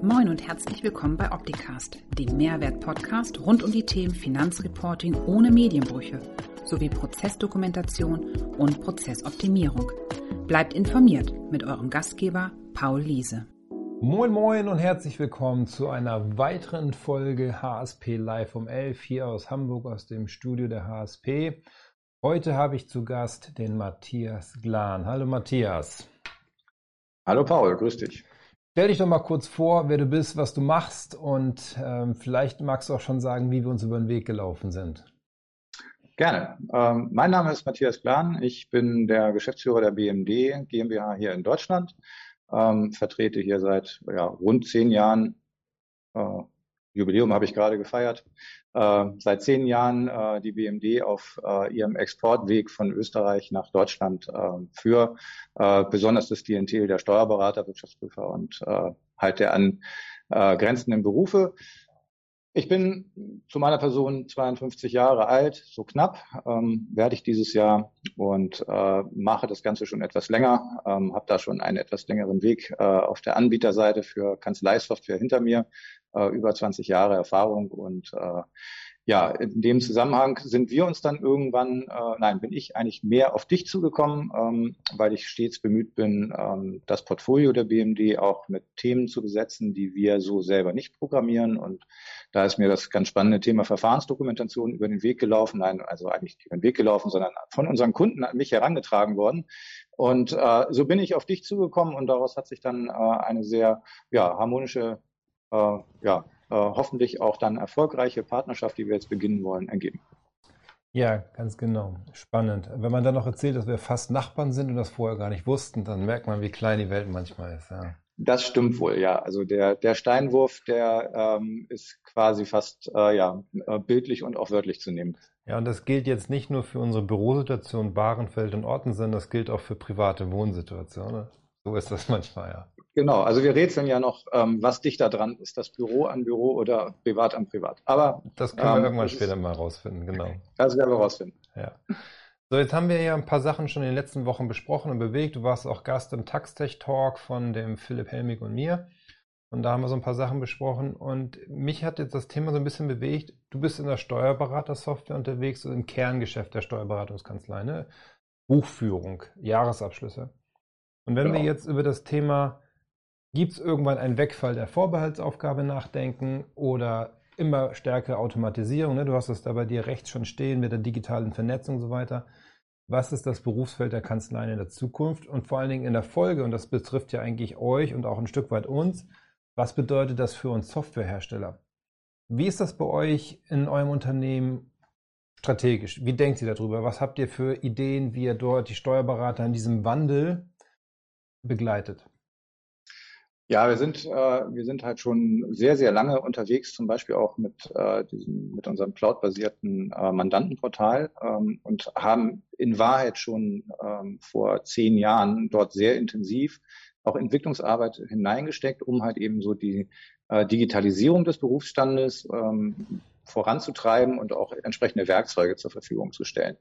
Moin und herzlich willkommen bei Opticast, dem Mehrwert-Podcast rund um die Themen Finanzreporting ohne Medienbrüche sowie Prozessdokumentation und Prozessoptimierung. Bleibt informiert mit eurem Gastgeber Paul Liese. Moin Moin und herzlich willkommen zu einer weiteren Folge HSP Live um 11 hier aus Hamburg aus dem Studio der HSP. Heute habe ich zu Gast den Matthias Glan. Hallo Matthias. Hallo Paul, grüß dich. Stell dich doch mal kurz vor, wer du bist, was du machst und ähm, vielleicht magst du auch schon sagen, wie wir uns über den Weg gelaufen sind. Gerne. Ähm, mein Name ist Matthias Plan. Ich bin der Geschäftsführer der BMD GmbH hier in Deutschland. Ähm, vertrete hier seit ja, rund zehn Jahren, äh, Jubiläum habe ich gerade gefeiert, äh, seit zehn Jahren äh, die BMD auf äh, ihrem Exportweg von Österreich nach Deutschland äh, für äh, besonders das Klientel der Steuerberater, Wirtschaftsprüfer und äh, halt der angrenzenden Berufe. Ich bin zu meiner Person 52 Jahre alt, so knapp ähm, werde ich dieses Jahr und äh, mache das Ganze schon etwas länger, ähm, habe da schon einen etwas längeren Weg äh, auf der Anbieterseite für Kanzleisoftware hinter mir, äh, über 20 Jahre Erfahrung und äh, ja, in dem Zusammenhang sind wir uns dann irgendwann, äh, nein, bin ich eigentlich mehr auf dich zugekommen, ähm, weil ich stets bemüht bin, ähm, das Portfolio der BMD auch mit Themen zu besetzen, die wir so selber nicht programmieren. Und da ist mir das ganz spannende Thema Verfahrensdokumentation über den Weg gelaufen, nein, also eigentlich über den Weg gelaufen, sondern von unseren Kunden an mich herangetragen worden. Und äh, so bin ich auf dich zugekommen und daraus hat sich dann äh, eine sehr ja, harmonische äh, ja, hoffentlich auch dann erfolgreiche Partnerschaft, die wir jetzt beginnen wollen, ergeben. Ja, ganz genau. Spannend. Wenn man dann noch erzählt, dass wir fast Nachbarn sind und das vorher gar nicht wussten, dann merkt man, wie klein die Welt manchmal ist. Ja. Das stimmt wohl, ja. Also der, der Steinwurf, der ähm, ist quasi fast äh, ja, äh, bildlich und auch wörtlich zu nehmen. Ja, und das gilt jetzt nicht nur für unsere Bürosituation Bahrenfeld und Orten, sondern das gilt auch für private Wohnsituationen. So ist das manchmal, ja. Genau, also wir rätseln ja noch, ähm, was dichter dran ist, das Büro an Büro oder privat an privat. Aber das können wir ähm, irgendwann später mal rausfinden, genau. Das werden wir rausfinden. Ja. So, jetzt haben wir ja ein paar Sachen schon in den letzten Wochen besprochen und bewegt. Du warst auch Gast im Taxtech Talk von dem Philipp Helmig und mir. Und da haben wir so ein paar Sachen besprochen. Und mich hat jetzt das Thema so ein bisschen bewegt. Du bist in der Steuerberatersoftware unterwegs, also im Kerngeschäft der Steuerberatungskanzlei, ne? Buchführung, Jahresabschlüsse. Und wenn genau. wir jetzt über das Thema Gibt es irgendwann einen Wegfall der Vorbehaltsaufgabe nachdenken oder immer stärkere Automatisierung? Ne? Du hast es da bei dir rechts schon stehen mit der digitalen Vernetzung und so weiter. Was ist das Berufsfeld der Kanzleien in der Zukunft und vor allen Dingen in der Folge, und das betrifft ja eigentlich euch und auch ein Stück weit uns, was bedeutet das für uns Softwarehersteller? Wie ist das bei euch in eurem Unternehmen strategisch? Wie denkt ihr darüber? Was habt ihr für Ideen, wie ihr dort die Steuerberater in diesem Wandel begleitet? Ja, wir sind, äh, wir sind halt schon sehr, sehr lange unterwegs, zum Beispiel auch mit, äh, diesem, mit unserem cloud-basierten äh, Mandantenportal ähm, und haben in Wahrheit schon ähm, vor zehn Jahren dort sehr intensiv auch Entwicklungsarbeit hineingesteckt, um halt eben so die äh, Digitalisierung des Berufsstandes ähm, voranzutreiben und auch entsprechende Werkzeuge zur Verfügung zu stellen.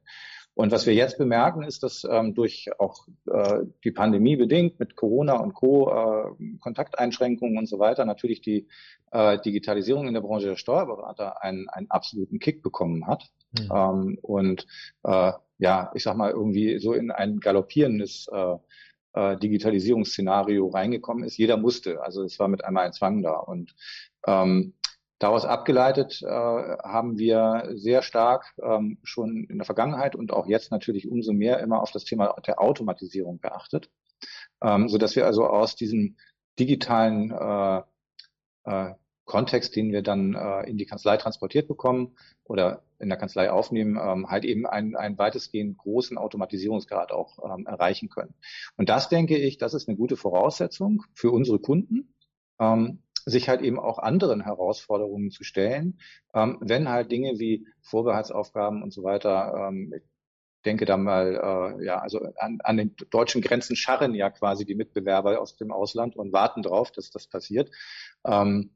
Und was wir jetzt bemerken, ist, dass ähm, durch auch äh, die Pandemie bedingt mit Corona und Co. Äh, Kontakteinschränkungen und so weiter natürlich die äh, Digitalisierung in der Branche der Steuerberater einen, einen absoluten Kick bekommen hat. Mhm. Ähm, und äh, ja, ich sag mal, irgendwie so in ein galoppierendes äh, äh, Digitalisierungsszenario reingekommen ist. Jeder musste, also es war mit einmal ein Zwang da. Und ähm, Daraus abgeleitet äh, haben wir sehr stark ähm, schon in der Vergangenheit und auch jetzt natürlich umso mehr immer auf das Thema der Automatisierung geachtet, ähm, so dass wir also aus diesem digitalen äh, äh, Kontext, den wir dann äh, in die Kanzlei transportiert bekommen oder in der Kanzlei aufnehmen, ähm, halt eben einen, einen weitestgehend großen Automatisierungsgrad auch ähm, erreichen können. Und das denke ich, das ist eine gute Voraussetzung für unsere Kunden, ähm, sich halt eben auch anderen Herausforderungen zu stellen, ähm, wenn halt Dinge wie Vorbehaltsaufgaben und so weiter, ähm, ich denke da mal, äh, ja, also an, an den deutschen Grenzen scharren ja quasi die Mitbewerber aus dem Ausland und warten drauf, dass das passiert, ähm,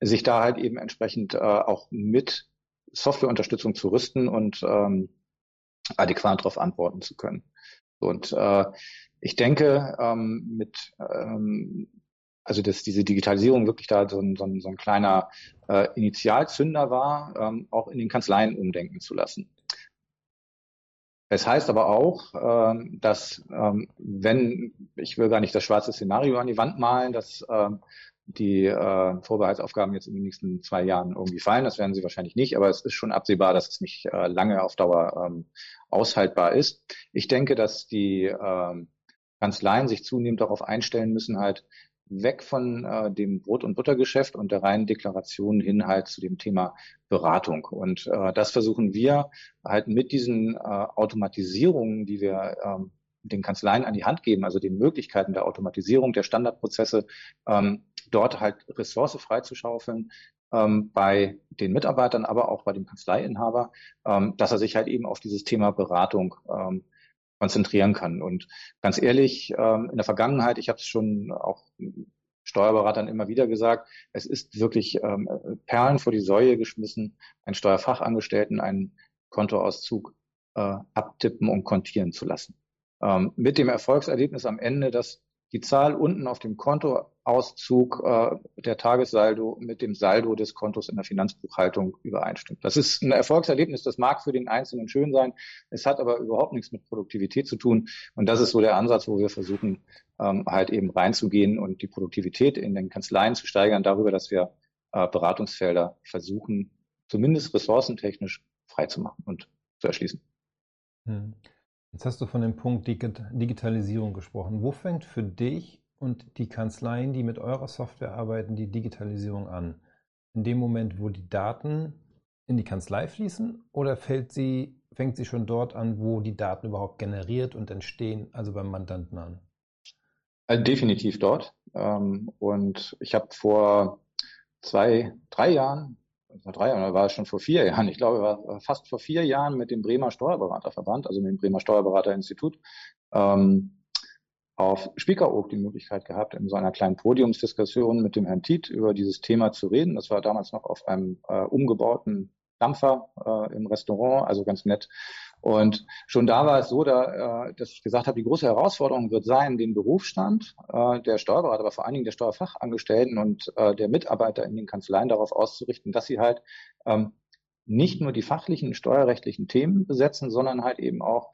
sich da halt eben entsprechend äh, auch mit Softwareunterstützung zu rüsten und ähm, adäquat darauf antworten zu können. Und äh, ich denke, ähm, mit ähm, also dass diese Digitalisierung wirklich da so ein, so ein, so ein kleiner äh, Initialzünder war, ähm, auch in den Kanzleien umdenken zu lassen. Es heißt aber auch, ähm, dass ähm, wenn, ich will gar nicht das schwarze Szenario an die Wand malen, dass ähm, die äh, Vorbehaltsaufgaben jetzt in den nächsten zwei Jahren irgendwie fallen. Das werden sie wahrscheinlich nicht, aber es ist schon absehbar, dass es nicht äh, lange auf Dauer ähm, aushaltbar ist. Ich denke, dass die ähm, Kanzleien sich zunehmend darauf einstellen müssen, halt weg von äh, dem Brot- und Buttergeschäft und der reinen Deklaration hin halt zu dem Thema Beratung. Und äh, das versuchen wir halt mit diesen äh, Automatisierungen, die wir ähm, den Kanzleien an die Hand geben, also den Möglichkeiten der Automatisierung der Standardprozesse, ähm, dort halt Ressource freizuschaufeln ähm, bei den Mitarbeitern, aber auch bei dem Kanzleiinhaber, ähm, dass er sich halt eben auf dieses Thema Beratung ähm, konzentrieren kann. Und ganz ehrlich, ähm, in der Vergangenheit, ich habe es schon auch Steuerberatern immer wieder gesagt, es ist wirklich ähm, Perlen vor die Säue geschmissen, einen Steuerfachangestellten einen Kontoauszug äh, abtippen und kontieren zu lassen. Ähm, mit dem Erfolgserlebnis am Ende, dass die Zahl unten auf dem Kontoauszug äh, der Tagessaldo mit dem Saldo des Kontos in der Finanzbuchhaltung übereinstimmt. Das ist ein Erfolgserlebnis, das mag für den Einzelnen schön sein, es hat aber überhaupt nichts mit Produktivität zu tun. Und das ist so der Ansatz, wo wir versuchen, ähm, halt eben reinzugehen und die Produktivität in den Kanzleien zu steigern, darüber, dass wir äh, Beratungsfelder versuchen, zumindest ressourcentechnisch freizumachen und zu erschließen. Hm. Jetzt hast du von dem Punkt Digitalisierung gesprochen. Wo fängt für dich und die Kanzleien, die mit eurer Software arbeiten, die Digitalisierung an? In dem Moment, wo die Daten in die Kanzlei fließen oder fällt sie, fängt sie schon dort an, wo die Daten überhaupt generiert und entstehen, also beim Mandanten an? Also definitiv dort. Ähm, und ich habe vor zwei, drei Jahren vor drei Jahren, war es schon vor vier Jahren, ich glaube, war fast vor vier Jahren mit dem Bremer Steuerberaterverband, also mit dem Bremer Steuerberaterinstitut, ähm, auf Spiekeroog die Möglichkeit gehabt, in so einer kleinen Podiumsdiskussion mit dem Herrn Tiet über dieses Thema zu reden. Das war damals noch auf einem äh, umgebauten Dampfer äh, im Restaurant, also ganz nett. Und schon da war es so, da, äh, dass ich gesagt habe, die große Herausforderung wird sein, den Berufsstand äh, der Steuerberater, aber vor allen Dingen der Steuerfachangestellten und äh, der Mitarbeiter in den Kanzleien darauf auszurichten, dass sie halt ähm, nicht nur die fachlichen steuerrechtlichen Themen besetzen, sondern halt eben auch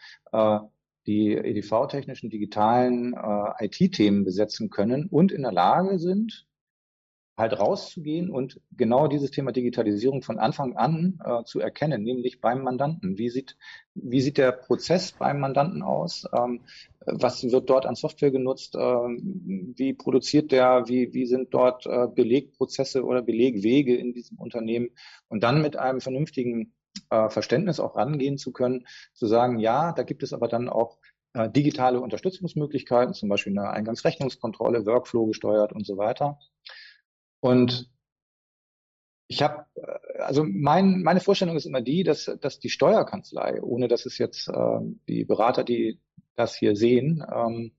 die EDV-technischen, digitalen äh, IT-Themen besetzen können und in der Lage sind, halt rauszugehen und genau dieses Thema Digitalisierung von Anfang an äh, zu erkennen, nämlich beim Mandanten. Wie sieht, wie sieht der Prozess beim Mandanten aus? Ähm, was wird dort an Software genutzt? Ähm, wie produziert der? Wie, wie sind dort äh, Belegprozesse oder Belegwege in diesem Unternehmen? Und dann mit einem vernünftigen äh, Verständnis auch rangehen zu können, zu sagen, ja, da gibt es aber dann auch äh, digitale Unterstützungsmöglichkeiten, zum Beispiel eine Eingangsrechnungskontrolle, Workflow gesteuert und so weiter. Und ich habe, äh, also mein, meine Vorstellung ist immer die, dass, dass die Steuerkanzlei, ohne dass es jetzt äh, die Berater, die das hier sehen, ähm,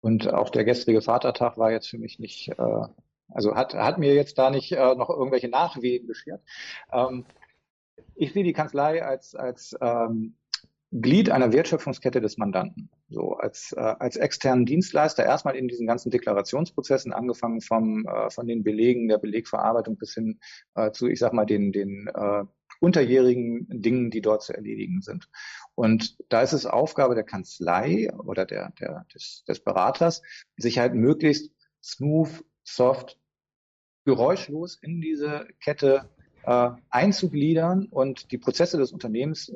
und auch der gestrige Vatertag war jetzt für mich nicht, äh, also hat, hat mir jetzt da nicht äh, noch irgendwelche Nachwehen beschert. Ähm, ich sehe die Kanzlei als, als ähm, Glied einer Wertschöpfungskette des Mandanten. So als, äh, als externen Dienstleister erstmal in diesen ganzen Deklarationsprozessen, angefangen vom, äh, von den Belegen, der Belegverarbeitung bis hin äh, zu, ich sag mal, den, den äh, unterjährigen Dingen, die dort zu erledigen sind. Und da ist es Aufgabe der Kanzlei oder der, der, des, des Beraters, sich halt möglichst smooth, soft, geräuschlos in diese Kette äh, einzugliedern und die Prozesse des Unternehmens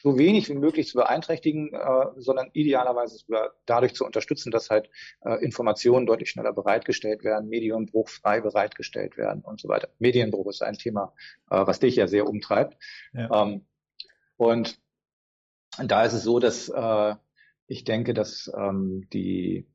so wenig wie möglich zu beeinträchtigen, äh, sondern idealerweise sogar dadurch zu unterstützen, dass halt äh, Informationen deutlich schneller bereitgestellt werden, Medienbruch frei bereitgestellt werden und so weiter. Medienbruch ist ein Thema, äh, was dich ja sehr umtreibt. Ja. Ähm, und da ist es so, dass äh, ich denke, dass ähm, die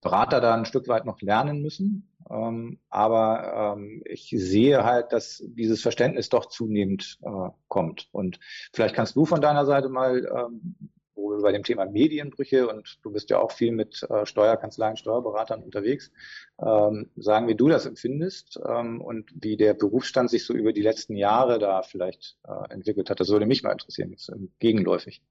Berater da ein Stück weit noch lernen müssen. Ähm, aber ähm, ich sehe halt, dass dieses Verständnis doch zunehmend äh, kommt. Und vielleicht kannst du von deiner Seite mal, ähm, wo wir bei dem Thema Medienbrüche und du bist ja auch viel mit äh, Steuerkanzleien, Steuerberatern unterwegs, ähm, sagen, wie du das empfindest ähm, und wie der Berufsstand sich so über die letzten Jahre da vielleicht äh, entwickelt hat. Das würde mich mal interessieren, jetzt gegenläufig.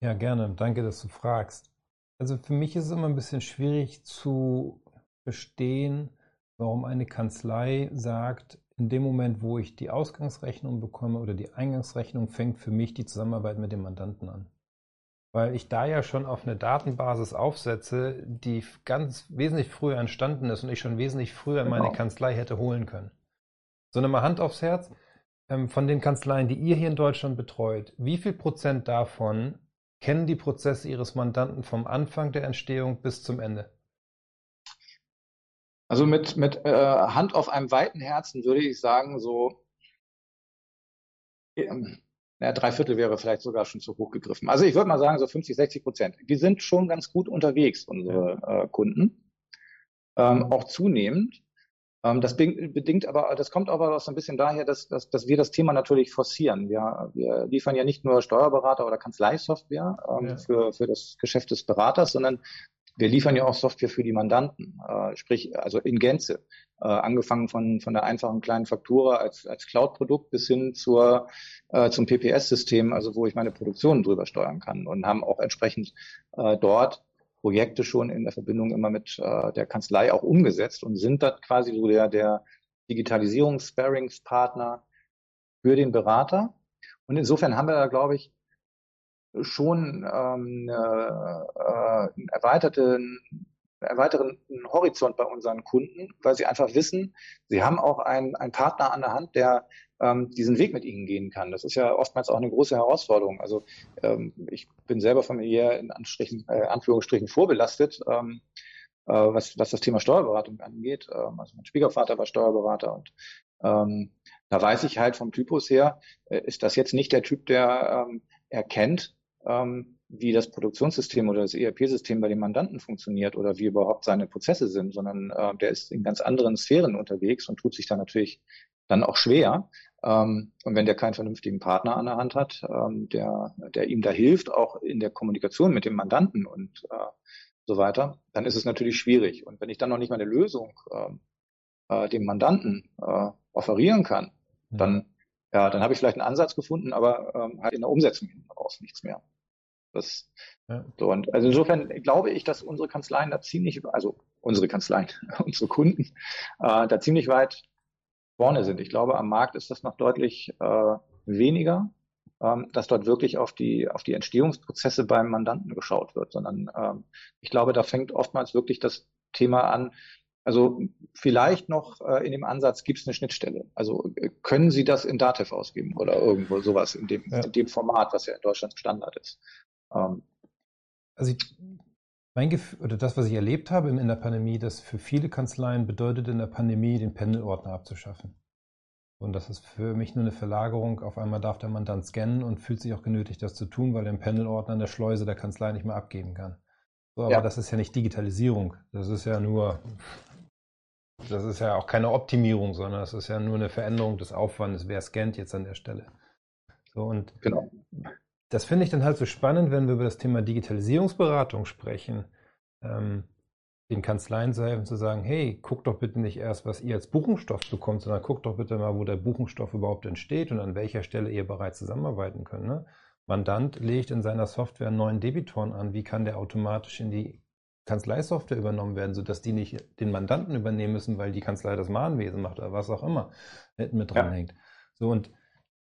Ja, gerne. Danke, dass du fragst. Also für mich ist es immer ein bisschen schwierig zu verstehen, warum eine Kanzlei sagt, in dem Moment, wo ich die Ausgangsrechnung bekomme oder die Eingangsrechnung, fängt für mich die Zusammenarbeit mit dem Mandanten an. Weil ich da ja schon auf eine Datenbasis aufsetze, die ganz wesentlich früher entstanden ist und ich schon wesentlich früher in meine genau. Kanzlei hätte holen können. So eine mal Hand aufs Herz. Ähm, von den Kanzleien, die ihr hier in Deutschland betreut, wie viel Prozent davon kennen die Prozesse ihres Mandanten vom Anfang der Entstehung bis zum Ende? Also mit, mit äh, Hand auf einem weiten Herzen würde ich sagen, so ähm, ja, drei Viertel wäre vielleicht sogar schon zu hoch gegriffen. Also ich würde mal sagen, so 50, 60 Prozent. Die sind schon ganz gut unterwegs, unsere äh, Kunden. Ähm, auch zunehmend. Ähm, das bedingt aber, das kommt aber auch so ein bisschen daher, dass, dass, dass wir das Thema natürlich forcieren. Wir, wir liefern ja nicht nur Steuerberater oder Kanzleisoftware ähm, ja. für, für das Geschäft des Beraters, sondern wir liefern ja auch Software für die Mandanten, äh, sprich also in Gänze, äh, angefangen von von der einfachen kleinen Faktura als als Cloud-Produkt bis hin zur äh, zum PPS-System, also wo ich meine Produktion drüber steuern kann und haben auch entsprechend äh, dort Projekte schon in der Verbindung immer mit äh, der Kanzlei auch umgesetzt und sind da quasi so der der Digitalisierungs-Sparringspartner für den Berater. Und insofern haben wir da, glaube ich, schon ähm, äh, einen erweiterten erweiteren Horizont bei unseren Kunden, weil sie einfach wissen, sie haben auch einen, einen Partner an der Hand, der ähm, diesen Weg mit ihnen gehen kann. Das ist ja oftmals auch eine große Herausforderung. Also ähm, ich bin selber familiär in Anstrichen, äh, Anführungsstrichen vorbelastet, ähm, äh, was, was das Thema Steuerberatung angeht. Ähm, also mein Schwiegervater war Steuerberater und ähm, da weiß ich halt vom Typus her, äh, ist das jetzt nicht der Typ, der ähm, erkennt, ähm, wie das Produktionssystem oder das ERP-System bei dem Mandanten funktioniert oder wie überhaupt seine Prozesse sind, sondern äh, der ist in ganz anderen Sphären unterwegs und tut sich da natürlich dann auch schwer. Ähm, und wenn der keinen vernünftigen Partner an der Hand hat, ähm, der, der ihm da hilft, auch in der Kommunikation mit dem Mandanten und äh, so weiter, dann ist es natürlich schwierig. Und wenn ich dann noch nicht mal eine Lösung ähm, äh, dem Mandanten äh, offerieren kann, mhm. dann ja, dann habe ich vielleicht einen Ansatz gefunden, aber ähm, halt in der Umsetzung raus nichts mehr. Das, ja. so, und also insofern glaube ich, dass unsere Kanzleien da ziemlich, also unsere Kanzleien, unsere Kunden, äh, da ziemlich weit vorne sind. Ich glaube, am Markt ist das noch deutlich äh, weniger, ähm, dass dort wirklich auf die, auf die Entstehungsprozesse beim Mandanten geschaut wird, sondern ähm, ich glaube, da fängt oftmals wirklich das Thema an, also vielleicht noch äh, in dem Ansatz gibt es eine Schnittstelle. Also äh, können Sie das in Datev ausgeben oder irgendwo sowas in dem, ja. in dem Format, was ja in Deutschland Standard ist. Ähm, also ich, mein Gefühl, oder das, was ich erlebt habe in der Pandemie, dass für viele Kanzleien bedeutet in der Pandemie, den Pendelordner abzuschaffen. Und das ist für mich nur eine Verlagerung. Auf einmal darf der Mandant scannen und fühlt sich auch genötigt, das zu tun, weil er den Pendelordner in der Schleuse der Kanzlei nicht mehr abgeben kann. So, aber ja. das ist ja nicht Digitalisierung. Das ist ja nur, das ist ja auch keine Optimierung, sondern das ist ja nur eine Veränderung des Aufwandes. Wer scannt jetzt an der Stelle? So, und genau das finde ich dann halt so spannend, wenn wir über das Thema Digitalisierungsberatung sprechen, ähm, den Kanzleien zu helfen, zu sagen, hey, guck doch bitte nicht erst, was ihr als Buchungsstoff bekommt, sondern guck doch bitte mal, wo der Buchungsstoff überhaupt entsteht und an welcher Stelle ihr bereits zusammenarbeiten könnt. Ne? Mandant legt in seiner Software einen neuen Debitoren an, wie kann der automatisch in die Kanzleisoftware übernommen werden, sodass die nicht den Mandanten übernehmen müssen, weil die Kanzlei das Mahnwesen macht oder was auch immer mit dranhängt. Ja. So und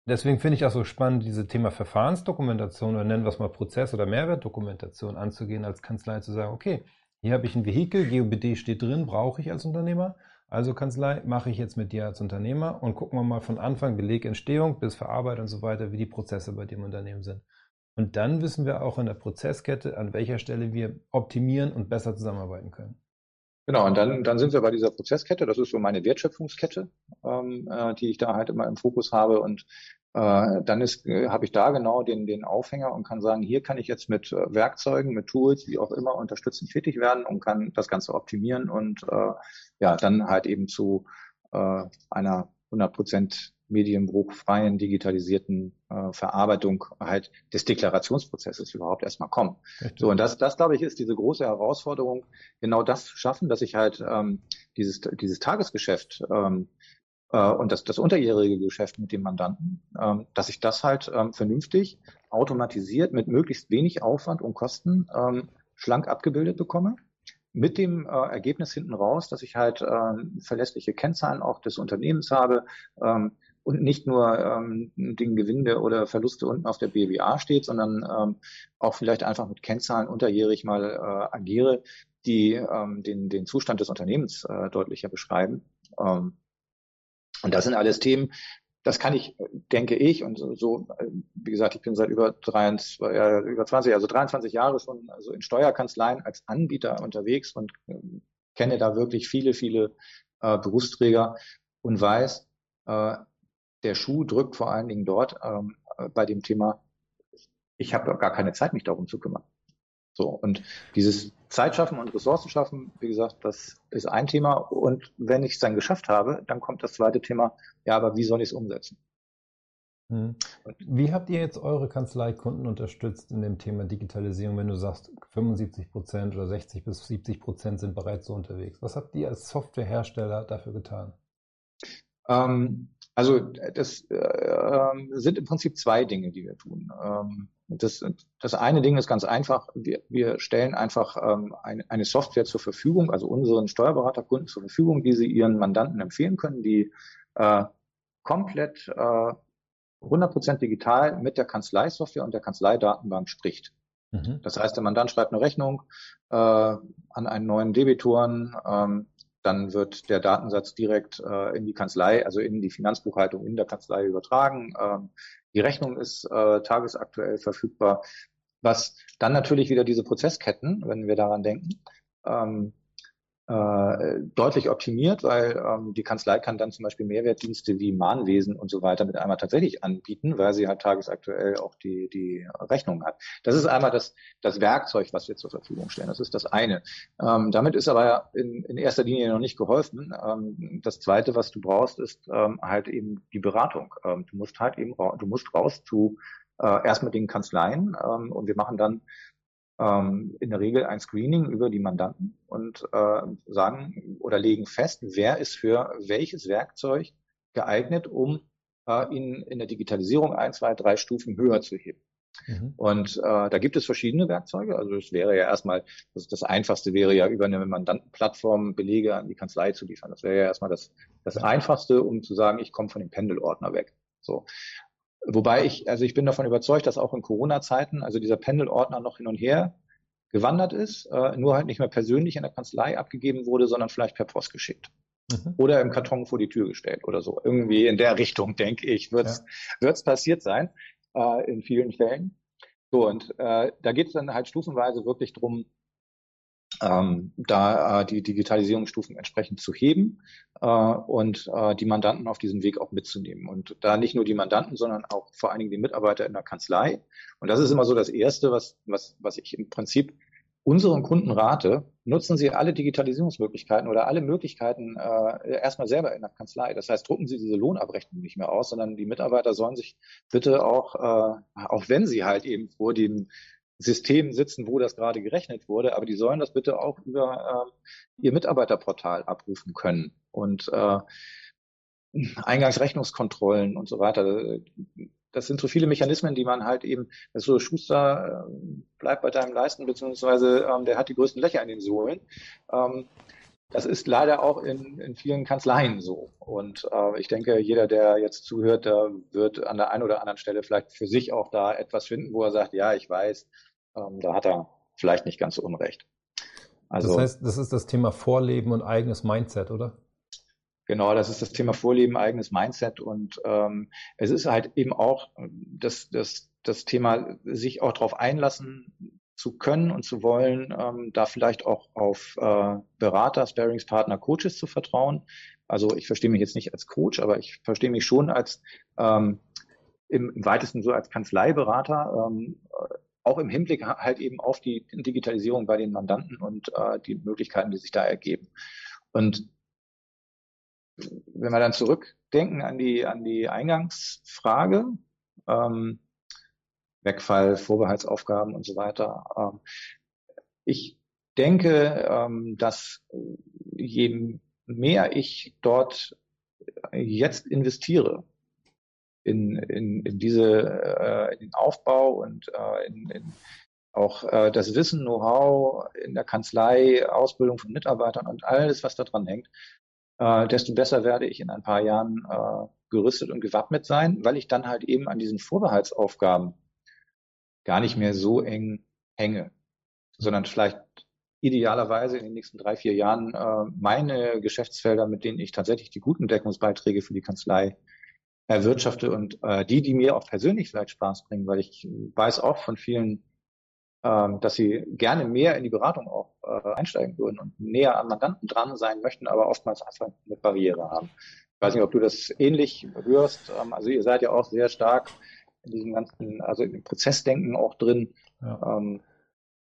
Deswegen finde ich auch so spannend, diese Thema Verfahrensdokumentation oder nennen wir es mal Prozess- oder Mehrwertdokumentation anzugehen, als Kanzlei zu sagen, okay, hier habe ich ein Vehikel, GOBD steht drin, brauche ich als Unternehmer. Also Kanzlei, mache ich jetzt mit dir als Unternehmer und gucken wir mal von Anfang Belegentstehung bis Verarbeitung und so weiter, wie die Prozesse bei dem Unternehmen sind. Und dann wissen wir auch in der Prozesskette, an welcher Stelle wir optimieren und besser zusammenarbeiten können. Genau, und dann, dann sind wir bei dieser Prozesskette. Das ist so meine Wertschöpfungskette, ähm, äh, die ich da halt immer im Fokus habe. Und äh, dann ist, äh, habe ich da genau den, den Aufhänger und kann sagen, hier kann ich jetzt mit äh, Werkzeugen, mit Tools, wie auch immer, unterstützend tätig werden und kann das Ganze optimieren und äh, ja, dann halt eben zu äh, einer 100 Prozent medienbruchfreien, digitalisierten äh, Verarbeitung halt des Deklarationsprozesses überhaupt erstmal kommen. Richtig. So, und das, das glaube ich, ist diese große Herausforderung, genau das zu schaffen, dass ich halt ähm, dieses, dieses Tagesgeschäft ähm, äh, und das, das unterjährige Geschäft mit dem Mandanten, ähm, dass ich das halt ähm, vernünftig, automatisiert, mit möglichst wenig Aufwand und Kosten ähm, schlank abgebildet bekomme mit dem äh, Ergebnis hinten raus, dass ich halt äh, verlässliche Kennzahlen auch des Unternehmens habe ähm, und nicht nur ähm, den Gewinne oder Verluste unten auf der BWA steht, sondern ähm, auch vielleicht einfach mit Kennzahlen unterjährig mal äh, agiere, die ähm, den, den Zustand des Unternehmens äh, deutlicher beschreiben. Ähm, und das sind alles Themen, das kann ich, denke ich, und so, wie gesagt, ich bin seit über, 23, äh, über 20, also 23 Jahre schon also in Steuerkanzleien als Anbieter unterwegs und äh, kenne da wirklich viele, viele äh, Berufsträger und weiß, äh, der Schuh drückt vor allen Dingen dort ähm, bei dem Thema, ich habe gar keine Zeit, mich darum zu kümmern. So, und dieses Zeit schaffen und Ressourcen schaffen, wie gesagt, das ist ein Thema. Und wenn ich es dann geschafft habe, dann kommt das zweite Thema, ja, aber wie soll ich es umsetzen? Hm. Wie habt ihr jetzt eure Kanzleikunden unterstützt in dem Thema Digitalisierung, wenn du sagst, 75 Prozent oder 60 bis 70 Prozent sind bereits so unterwegs? Was habt ihr als Softwarehersteller dafür getan? Ähm, also das äh, sind im Prinzip zwei Dinge, die wir tun. Ähm, das, das eine Ding ist ganz einfach. Wir, wir stellen einfach ähm, eine, eine Software zur Verfügung, also unseren Steuerberaterkunden zur Verfügung, die sie ihren Mandanten empfehlen können, die äh, komplett äh, 100% digital mit der Kanzleisoftware und der Kanzleidatenbank spricht. Mhm. Das heißt, der Mandant schreibt eine Rechnung äh, an einen neuen Debitoren, ähm, dann wird der Datensatz direkt äh, in die Kanzlei, also in die Finanzbuchhaltung in der Kanzlei übertragen. Ähm, die Rechnung ist äh, tagesaktuell verfügbar, was dann natürlich wieder diese Prozessketten, wenn wir daran denken, ähm, äh, deutlich optimiert, weil ähm, die Kanzlei kann dann zum Beispiel Mehrwertdienste wie Mahnwesen und so weiter mit einmal tatsächlich anbieten, weil sie halt tagesaktuell auch die, die Rechnung hat. Das ist einmal das, das Werkzeug, was wir zur Verfügung stellen. Das ist das eine. Ähm, damit ist aber in, in erster Linie noch nicht geholfen. Ähm, das zweite, was du brauchst, ist ähm, halt eben die Beratung. Ähm, du musst halt eben, du musst raus zu äh, erst mit den Kanzleien ähm, und wir machen dann ähm, in der Regel ein Screening über die Mandanten und äh, sagen oder legen fest, wer ist für welches Werkzeug geeignet, um äh, ihn in der Digitalisierung ein, zwei, drei Stufen höher zu heben. Mhm. Und äh, da gibt es verschiedene Werkzeuge. Also es wäre ja erstmal, das, das einfachste wäre ja über eine Mandantenplattform Belege an die Kanzlei zu liefern. Das wäre ja erstmal das, das einfachste, um zu sagen, ich komme von dem Pendelordner weg. So. Wobei ich, also ich bin davon überzeugt, dass auch in Corona-Zeiten, also dieser Pendelordner noch hin und her gewandert ist, äh, nur halt nicht mehr persönlich in der Kanzlei abgegeben wurde, sondern vielleicht per Post geschickt. Mhm. Oder im Karton vor die Tür gestellt oder so. Irgendwie in der Richtung, denke ich, wird es ja. passiert sein, äh, in vielen Fällen. So, und äh, da geht es dann halt stufenweise wirklich drum, ähm, da äh, die Digitalisierungsstufen entsprechend zu heben äh, und äh, die Mandanten auf diesem Weg auch mitzunehmen. Und da nicht nur die Mandanten, sondern auch vor allen Dingen die Mitarbeiter in der Kanzlei. Und das ist immer so das Erste, was, was, was ich im Prinzip unseren Kunden rate, nutzen Sie alle Digitalisierungsmöglichkeiten oder alle Möglichkeiten äh, erstmal selber in der Kanzlei. Das heißt, drucken Sie diese Lohnabrechnung nicht mehr aus, sondern die Mitarbeiter sollen sich bitte auch, äh, auch wenn sie halt eben vor dem Systemen sitzen, wo das gerade gerechnet wurde, aber die sollen das bitte auch über äh, ihr Mitarbeiterportal abrufen können und äh, Eingangsrechnungskontrollen und so weiter. Das sind so viele Mechanismen, die man halt eben, das so Schuster äh, bleibt bei deinem Leisten, beziehungsweise ähm, der hat die größten Löcher in den Sohlen. Ähm, das ist leider auch in, in vielen Kanzleien so. Und äh, ich denke, jeder, der jetzt zuhört, der wird an der einen oder anderen Stelle vielleicht für sich auch da etwas finden, wo er sagt, ja, ich weiß, ähm, da hat er vielleicht nicht ganz so unrecht. Also, das heißt, das ist das Thema Vorleben und eigenes Mindset, oder? Genau, das ist das Thema Vorleben, eigenes Mindset und ähm, es ist halt eben auch das, das, das Thema, sich auch darauf einlassen zu können und zu wollen, ähm, da vielleicht auch auf äh, Berater, Sparingspartner, Coaches zu vertrauen. Also ich verstehe mich jetzt nicht als Coach, aber ich verstehe mich schon als ähm, im, im weitesten so als Kanzleiberater, ähm, auch im Hinblick halt eben auf die Digitalisierung bei den Mandanten und äh, die Möglichkeiten, die sich da ergeben. Und wenn wir dann zurückdenken an die, an die Eingangsfrage, ähm, Wegfall, Vorbehaltsaufgaben und so weiter, ähm, ich denke, ähm, dass je mehr ich dort jetzt investiere, in, in, in diese äh, in den Aufbau und äh, in, in auch äh, das Wissen, Know-how in der Kanzlei, Ausbildung von Mitarbeitern und alles, was da dran hängt, äh, desto besser werde ich in ein paar Jahren äh, gerüstet und gewappnet sein, weil ich dann halt eben an diesen Vorbehaltsaufgaben gar nicht mehr so eng hänge, sondern vielleicht idealerweise in den nächsten drei, vier Jahren äh, meine Geschäftsfelder, mit denen ich tatsächlich die guten Deckungsbeiträge für die Kanzlei erwirtschafte und äh, die, die mir auch persönlich vielleicht Spaß bringen, weil ich weiß auch von vielen, ähm, dass sie gerne mehr in die Beratung auch äh, einsteigen würden und näher am Mandanten dran sein möchten, aber oftmals einfach eine Barriere haben. Ich weiß nicht, ob du das ähnlich hörst. Ähm, also ihr seid ja auch sehr stark in diesem ganzen, also im Prozessdenken auch drin. Ja. Ähm,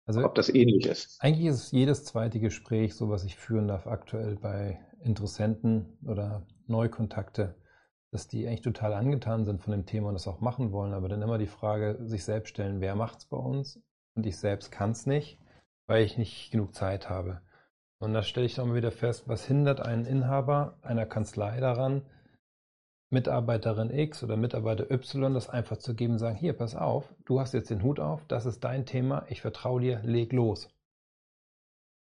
also ob das ähnlich ist. Eigentlich ist jedes zweite Gespräch, so was ich führen darf, aktuell bei Interessenten oder Neukontakte, dass die eigentlich total angetan sind von dem Thema und das auch machen wollen, aber dann immer die Frage sich selbst stellen, wer macht's bei uns? Und ich selbst kann es nicht, weil ich nicht genug Zeit habe. Und da stelle ich dann wieder fest, was hindert einen Inhaber einer Kanzlei daran, Mitarbeiterin X oder Mitarbeiter Y das einfach zu geben, sagen, hier, pass auf, du hast jetzt den Hut auf, das ist dein Thema, ich vertraue dir, leg los.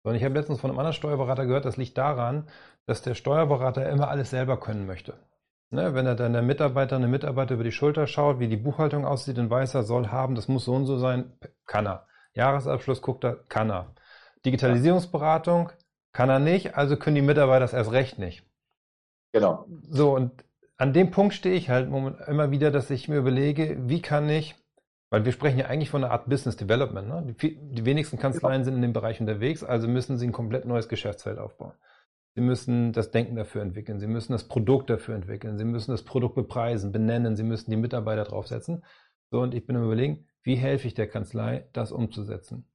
Und ich habe letztens von einem anderen Steuerberater gehört, das liegt daran, dass der Steuerberater immer alles selber können möchte. Ne, wenn er dann der Mitarbeiter, eine Mitarbeiter über die Schulter schaut, wie die Buchhaltung aussieht, dann weiß er, soll haben, das muss so und so sein, kann er. Jahresabschluss guckt er, kann er. Digitalisierungsberatung kann er nicht, also können die Mitarbeiter das erst recht nicht. Genau. So, und an dem Punkt stehe ich halt immer wieder, dass ich mir überlege, wie kann ich, weil wir sprechen ja eigentlich von einer Art Business Development. Ne? Die, die wenigsten Kanzleien sind in dem Bereich unterwegs, also müssen sie ein komplett neues Geschäftsfeld aufbauen. Sie müssen das Denken dafür entwickeln, Sie müssen das Produkt dafür entwickeln, Sie müssen das Produkt bepreisen, benennen, Sie müssen die Mitarbeiter draufsetzen. So, und ich bin am überlegen, wie helfe ich der Kanzlei, das umzusetzen?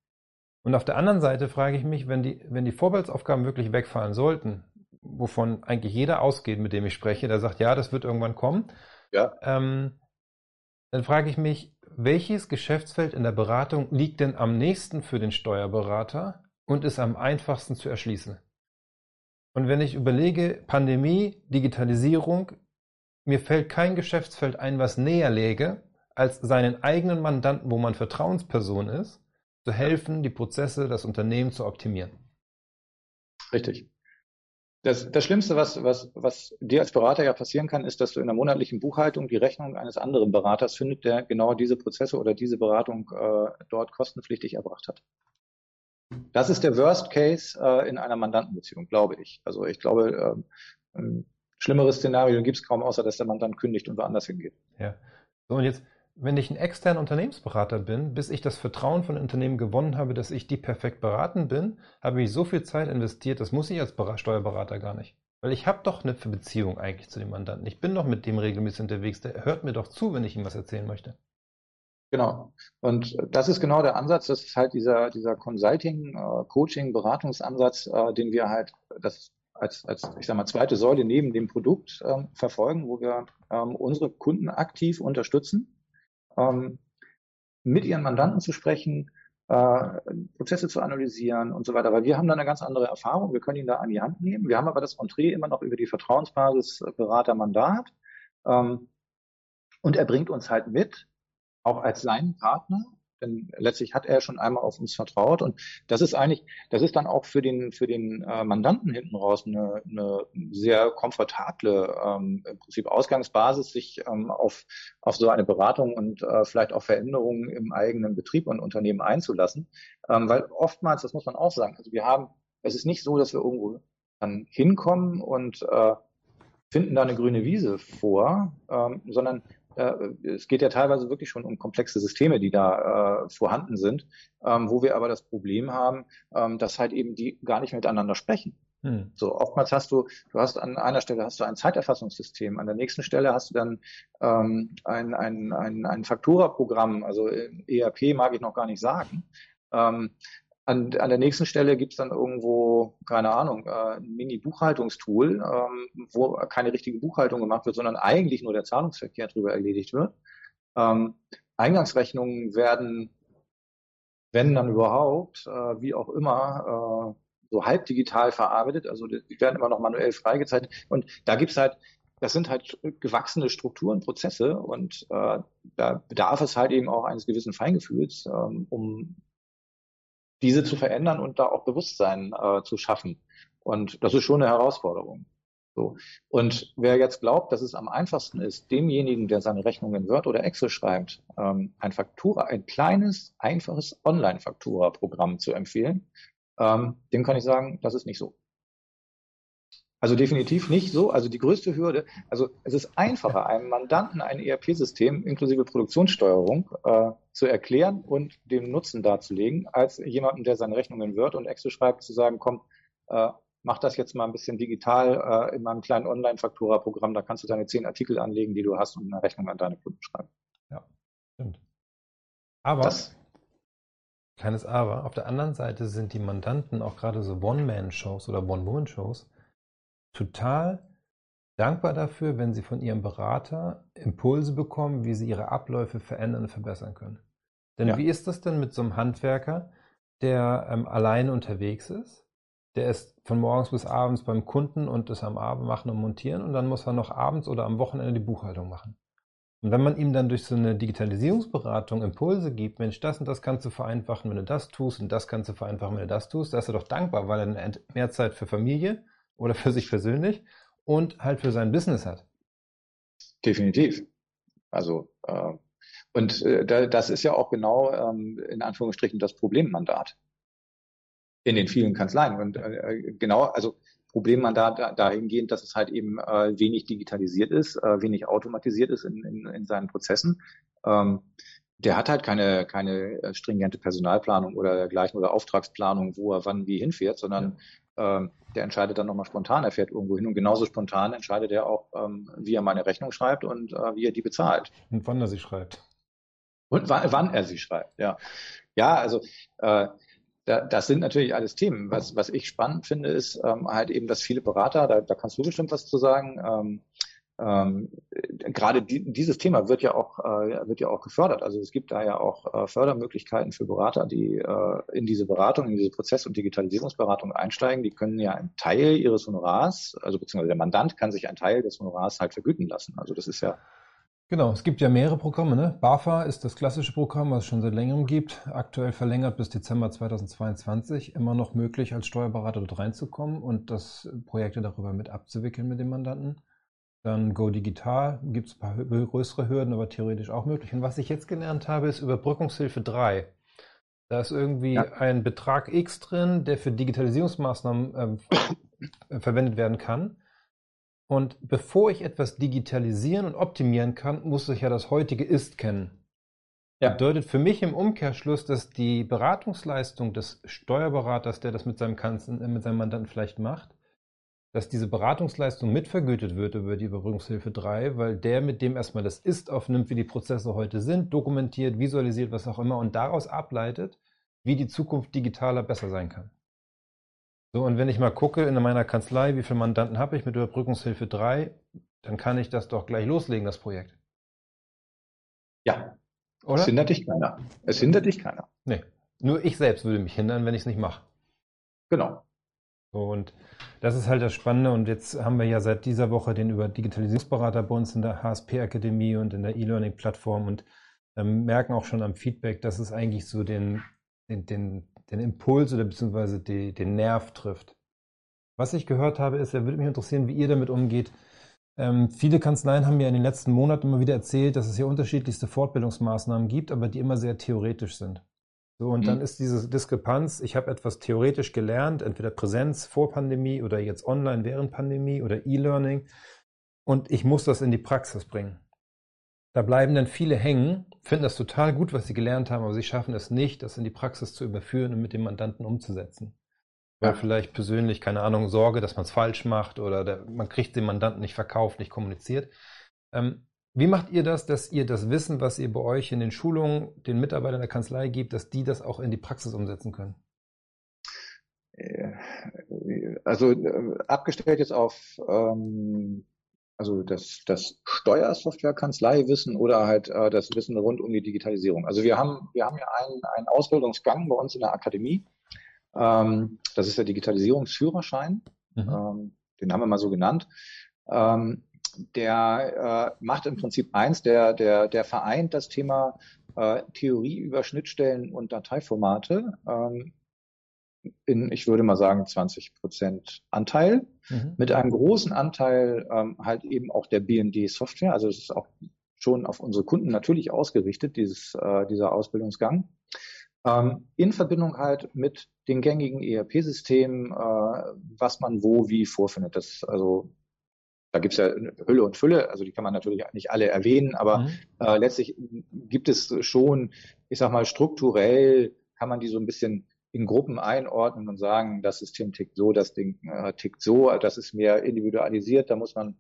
Und auf der anderen Seite frage ich mich, wenn die, wenn die Vorbildaufgaben wirklich wegfallen sollten, wovon eigentlich jeder ausgeht, mit dem ich spreche, der sagt, ja, das wird irgendwann kommen. Ja. Ähm, dann frage ich mich, welches Geschäftsfeld in der Beratung liegt denn am nächsten für den Steuerberater und ist am einfachsten zu erschließen? Und wenn ich überlege, Pandemie, Digitalisierung, mir fällt kein Geschäftsfeld ein, was näher läge, als seinen eigenen Mandanten, wo man Vertrauensperson ist, zu helfen, die Prozesse, das Unternehmen zu optimieren. Richtig. Das, das Schlimmste, was, was, was dir als Berater ja passieren kann, ist, dass du in der monatlichen Buchhaltung die Rechnung eines anderen Beraters findet, der genau diese Prozesse oder diese Beratung äh, dort kostenpflichtig erbracht hat. Das ist der Worst Case äh, in einer Mandantenbeziehung, glaube ich. Also ich glaube, ein schlimmeres Szenario gibt es kaum, außer dass der Mandant kündigt und woanders hingeht. Ja. So, und jetzt wenn ich ein externer Unternehmensberater bin, bis ich das Vertrauen von Unternehmen gewonnen habe, dass ich die perfekt beraten bin, habe ich so viel Zeit investiert, das muss ich als Steuerberater gar nicht. Weil ich habe doch eine Beziehung eigentlich zu dem Mandanten. Ich bin doch mit dem regelmäßig unterwegs. Der hört mir doch zu, wenn ich ihm was erzählen möchte. Genau. Und das ist genau der Ansatz. Das ist halt dieser, dieser Consulting, äh, Coaching, Beratungsansatz, äh, den wir halt, das als, als, ich sag mal, zweite Säule neben dem Produkt ähm, verfolgen, wo wir ähm, unsere Kunden aktiv unterstützen ähm, mit ihren Mandanten zu sprechen, äh, Prozesse zu analysieren und so weiter. Weil wir haben da eine ganz andere Erfahrung. Wir können ihn da an die Hand nehmen. Wir haben aber das Entree immer noch über die Vertrauensbasis Berater-Mandat. Ähm, und er bringt uns halt mit, auch als seinen Partner, denn letztlich hat er schon einmal auf uns vertraut. Und das ist eigentlich, das ist dann auch für den für den äh, Mandanten hinten raus eine, eine sehr komfortable ähm, im Prinzip Ausgangsbasis, sich ähm, auf auf so eine Beratung und äh, vielleicht auch Veränderungen im eigenen Betrieb und Unternehmen einzulassen, ähm, weil oftmals, das muss man auch sagen, also wir haben, es ist nicht so, dass wir irgendwo dann hinkommen und äh, finden da eine grüne Wiese vor, ähm, sondern es geht ja teilweise wirklich schon um komplexe Systeme, die da äh, vorhanden sind, ähm, wo wir aber das Problem haben, ähm, dass halt eben die gar nicht miteinander sprechen. Hm. So, oftmals hast du, du hast an einer Stelle hast du ein Zeiterfassungssystem, an der nächsten Stelle hast du dann ähm, ein, ein, ein, ein Faktura-Programm, also ERP mag ich noch gar nicht sagen. Ähm, an, an der nächsten Stelle gibt's dann irgendwo, keine Ahnung, äh, ein Mini-Buchhaltungstool, ähm, wo keine richtige Buchhaltung gemacht wird, sondern eigentlich nur der Zahlungsverkehr drüber erledigt wird. Ähm, Eingangsrechnungen werden, wenn dann überhaupt, äh, wie auch immer, äh, so halb digital verarbeitet. Also die werden immer noch manuell freigezeichnet. Und da gibt's halt das sind halt gewachsene Strukturen, Prozesse und äh, da bedarf es halt eben auch eines gewissen Feingefühls, ähm, um diese zu verändern und da auch Bewusstsein äh, zu schaffen. Und das ist schon eine Herausforderung. So. Und wer jetzt glaubt, dass es am einfachsten ist, demjenigen, der seine Rechnung in Word oder Excel schreibt, ähm, ein Faktura, ein kleines, einfaches Online-Faktura-Programm zu empfehlen, ähm, dem kann ich sagen, das ist nicht so. Also definitiv nicht so. Also die größte Hürde, also es ist einfacher, einem Mandanten ein ERP-System inklusive Produktionssteuerung äh, zu erklären und den Nutzen darzulegen, als jemandem, der seine Rechnungen in Word und Excel schreibt, zu sagen, komm, äh, mach das jetzt mal ein bisschen digital äh, in meinem kleinen Online-Faktura-Programm, da kannst du deine zehn Artikel anlegen, die du hast und eine Rechnung an deine Kunden schreiben. Ja, stimmt. Aber, das, kleines Aber, auf der anderen Seite sind die Mandanten auch gerade so One-Man-Shows oder One-Woman-Shows total dankbar dafür, wenn sie von ihrem Berater Impulse bekommen, wie sie ihre Abläufe verändern und verbessern können. Denn ja. wie ist das denn mit so einem Handwerker, der ähm, alleine unterwegs ist? Der ist von morgens bis abends beim Kunden und ist am Abend machen und montieren und dann muss er noch abends oder am Wochenende die Buchhaltung machen. Und wenn man ihm dann durch so eine Digitalisierungsberatung Impulse gibt, Mensch, das und das kannst du vereinfachen, wenn du das tust und das kannst du vereinfachen, wenn du das tust, da ist er doch dankbar, weil er mehr Zeit für Familie oder für sich persönlich und halt für sein Business hat. Definitiv. Also äh, und äh, das ist ja auch genau ähm, in Anführungsstrichen das Problemmandat in den vielen Kanzleien. Und äh, genau, also Problemmandat dahingehend, dass es halt eben äh, wenig digitalisiert ist, äh, wenig automatisiert ist in, in, in seinen Prozessen. Ähm, der hat halt keine, keine äh, stringente Personalplanung oder dergleichen oder Auftragsplanung, wo er wann wie hinfährt, sondern ähm, der entscheidet dann nochmal spontan, er fährt irgendwo hin und genauso spontan entscheidet er auch, ähm, wie er meine Rechnung schreibt und äh, wie er die bezahlt. Und wann er sie schreibt. Und wann, wann er sie schreibt, ja. Ja, also äh, da, das sind natürlich alles Themen. Was, was ich spannend finde, ist ähm, halt eben, dass viele Berater, da, da kannst du bestimmt was zu sagen, ähm, gerade die, dieses Thema wird ja auch äh, wird ja auch gefördert. Also es gibt da ja auch äh, Fördermöglichkeiten für Berater, die äh, in diese Beratung, in diese Prozess- und Digitalisierungsberatung einsteigen. Die können ja einen Teil ihres Honorars, also beziehungsweise der Mandant kann sich einen Teil des Honorars halt vergüten lassen. Also das ist ja Genau, es gibt ja mehrere Programme. Ne? BAFA ist das klassische Programm, was es schon seit längerem gibt. Aktuell verlängert bis Dezember 2022. Immer noch möglich, als Steuerberater dort reinzukommen und das Projekte darüber mit abzuwickeln mit dem Mandanten. Dann Go Digital, gibt es ein paar größere Hürden, aber theoretisch auch möglich. Und was ich jetzt gelernt habe, ist Überbrückungshilfe 3. Da ist irgendwie ja. ein Betrag X drin, der für Digitalisierungsmaßnahmen äh, verwendet werden kann. Und bevor ich etwas digitalisieren und optimieren kann, muss ich ja das heutige Ist kennen. Ja. Bedeutet für mich im Umkehrschluss, dass die Beratungsleistung des Steuerberaters, der das mit seinem, Kanzler, mit seinem Mandanten vielleicht macht, dass diese Beratungsleistung mitvergütet wird über die Überbrückungshilfe 3, weil der mit dem erstmal das Ist aufnimmt, wie die Prozesse heute sind, dokumentiert, visualisiert, was auch immer und daraus ableitet, wie die Zukunft digitaler besser sein kann. So, und wenn ich mal gucke in meiner Kanzlei, wie viele Mandanten habe ich mit Überbrückungshilfe 3, dann kann ich das doch gleich loslegen, das Projekt. Ja. Oder? Es hindert dich keiner. Es hindert dich keiner. Nee. Nur ich selbst würde mich hindern, wenn ich es nicht mache. Genau. Und das ist halt das Spannende. Und jetzt haben wir ja seit dieser Woche den über Digitalisierungsberater bei uns in der HSP-Akademie und in der E-Learning-Plattform und ähm, merken auch schon am Feedback, dass es eigentlich so den, den, den den Impuls oder beziehungsweise die, den Nerv trifft. Was ich gehört habe, ist, er würde mich interessieren, wie ihr damit umgeht. Ähm, viele Kanzleien haben mir in den letzten Monaten immer wieder erzählt, dass es hier unterschiedlichste Fortbildungsmaßnahmen gibt, aber die immer sehr theoretisch sind. So, und mhm. dann ist diese Diskrepanz, ich habe etwas theoretisch gelernt, entweder Präsenz vor Pandemie oder jetzt online während Pandemie oder E-Learning, und ich muss das in die Praxis bringen. Da bleiben dann viele hängen, finden das total gut, was sie gelernt haben, aber sie schaffen es nicht, das in die Praxis zu überführen und mit dem Mandanten umzusetzen. Weil ja. vielleicht persönlich, keine Ahnung, Sorge, dass man es falsch macht oder der, man kriegt den Mandanten nicht verkauft, nicht kommuniziert. Ähm, wie macht ihr das, dass ihr das Wissen, was ihr bei euch in den Schulungen den Mitarbeitern der Kanzlei gibt, dass die das auch in die Praxis umsetzen können? Äh, also äh, abgestellt jetzt auf ähm, also das, das Steuersoftware-Kanzlei-Wissen oder halt äh, das Wissen rund um die Digitalisierung. Also wir haben, wir haben ja einen, einen Ausbildungsgang bei uns in der Akademie. Ähm, das ist der Digitalisierungsführerschein. Mhm. Ähm, den haben wir mal so genannt. Ähm, der äh, macht im Prinzip eins, der, der, der vereint das Thema äh, Theorie über Schnittstellen und Dateiformate ähm, in, ich würde mal sagen, 20 Prozent Anteil, mhm. mit einem großen Anteil ähm, halt eben auch der BND-Software. Also es ist auch schon auf unsere Kunden natürlich ausgerichtet, dieses, äh, dieser Ausbildungsgang. Ähm, in Verbindung halt mit den gängigen ERP-Systemen, äh, was man wo wie vorfindet. Das also da gibt es ja Hülle und Fülle, also die kann man natürlich nicht alle erwähnen, aber mhm. äh, letztlich gibt es schon, ich sag mal, strukturell kann man die so ein bisschen in Gruppen einordnen und sagen, das System tickt so, das Ding äh, tickt so, das ist mehr individualisiert, da muss man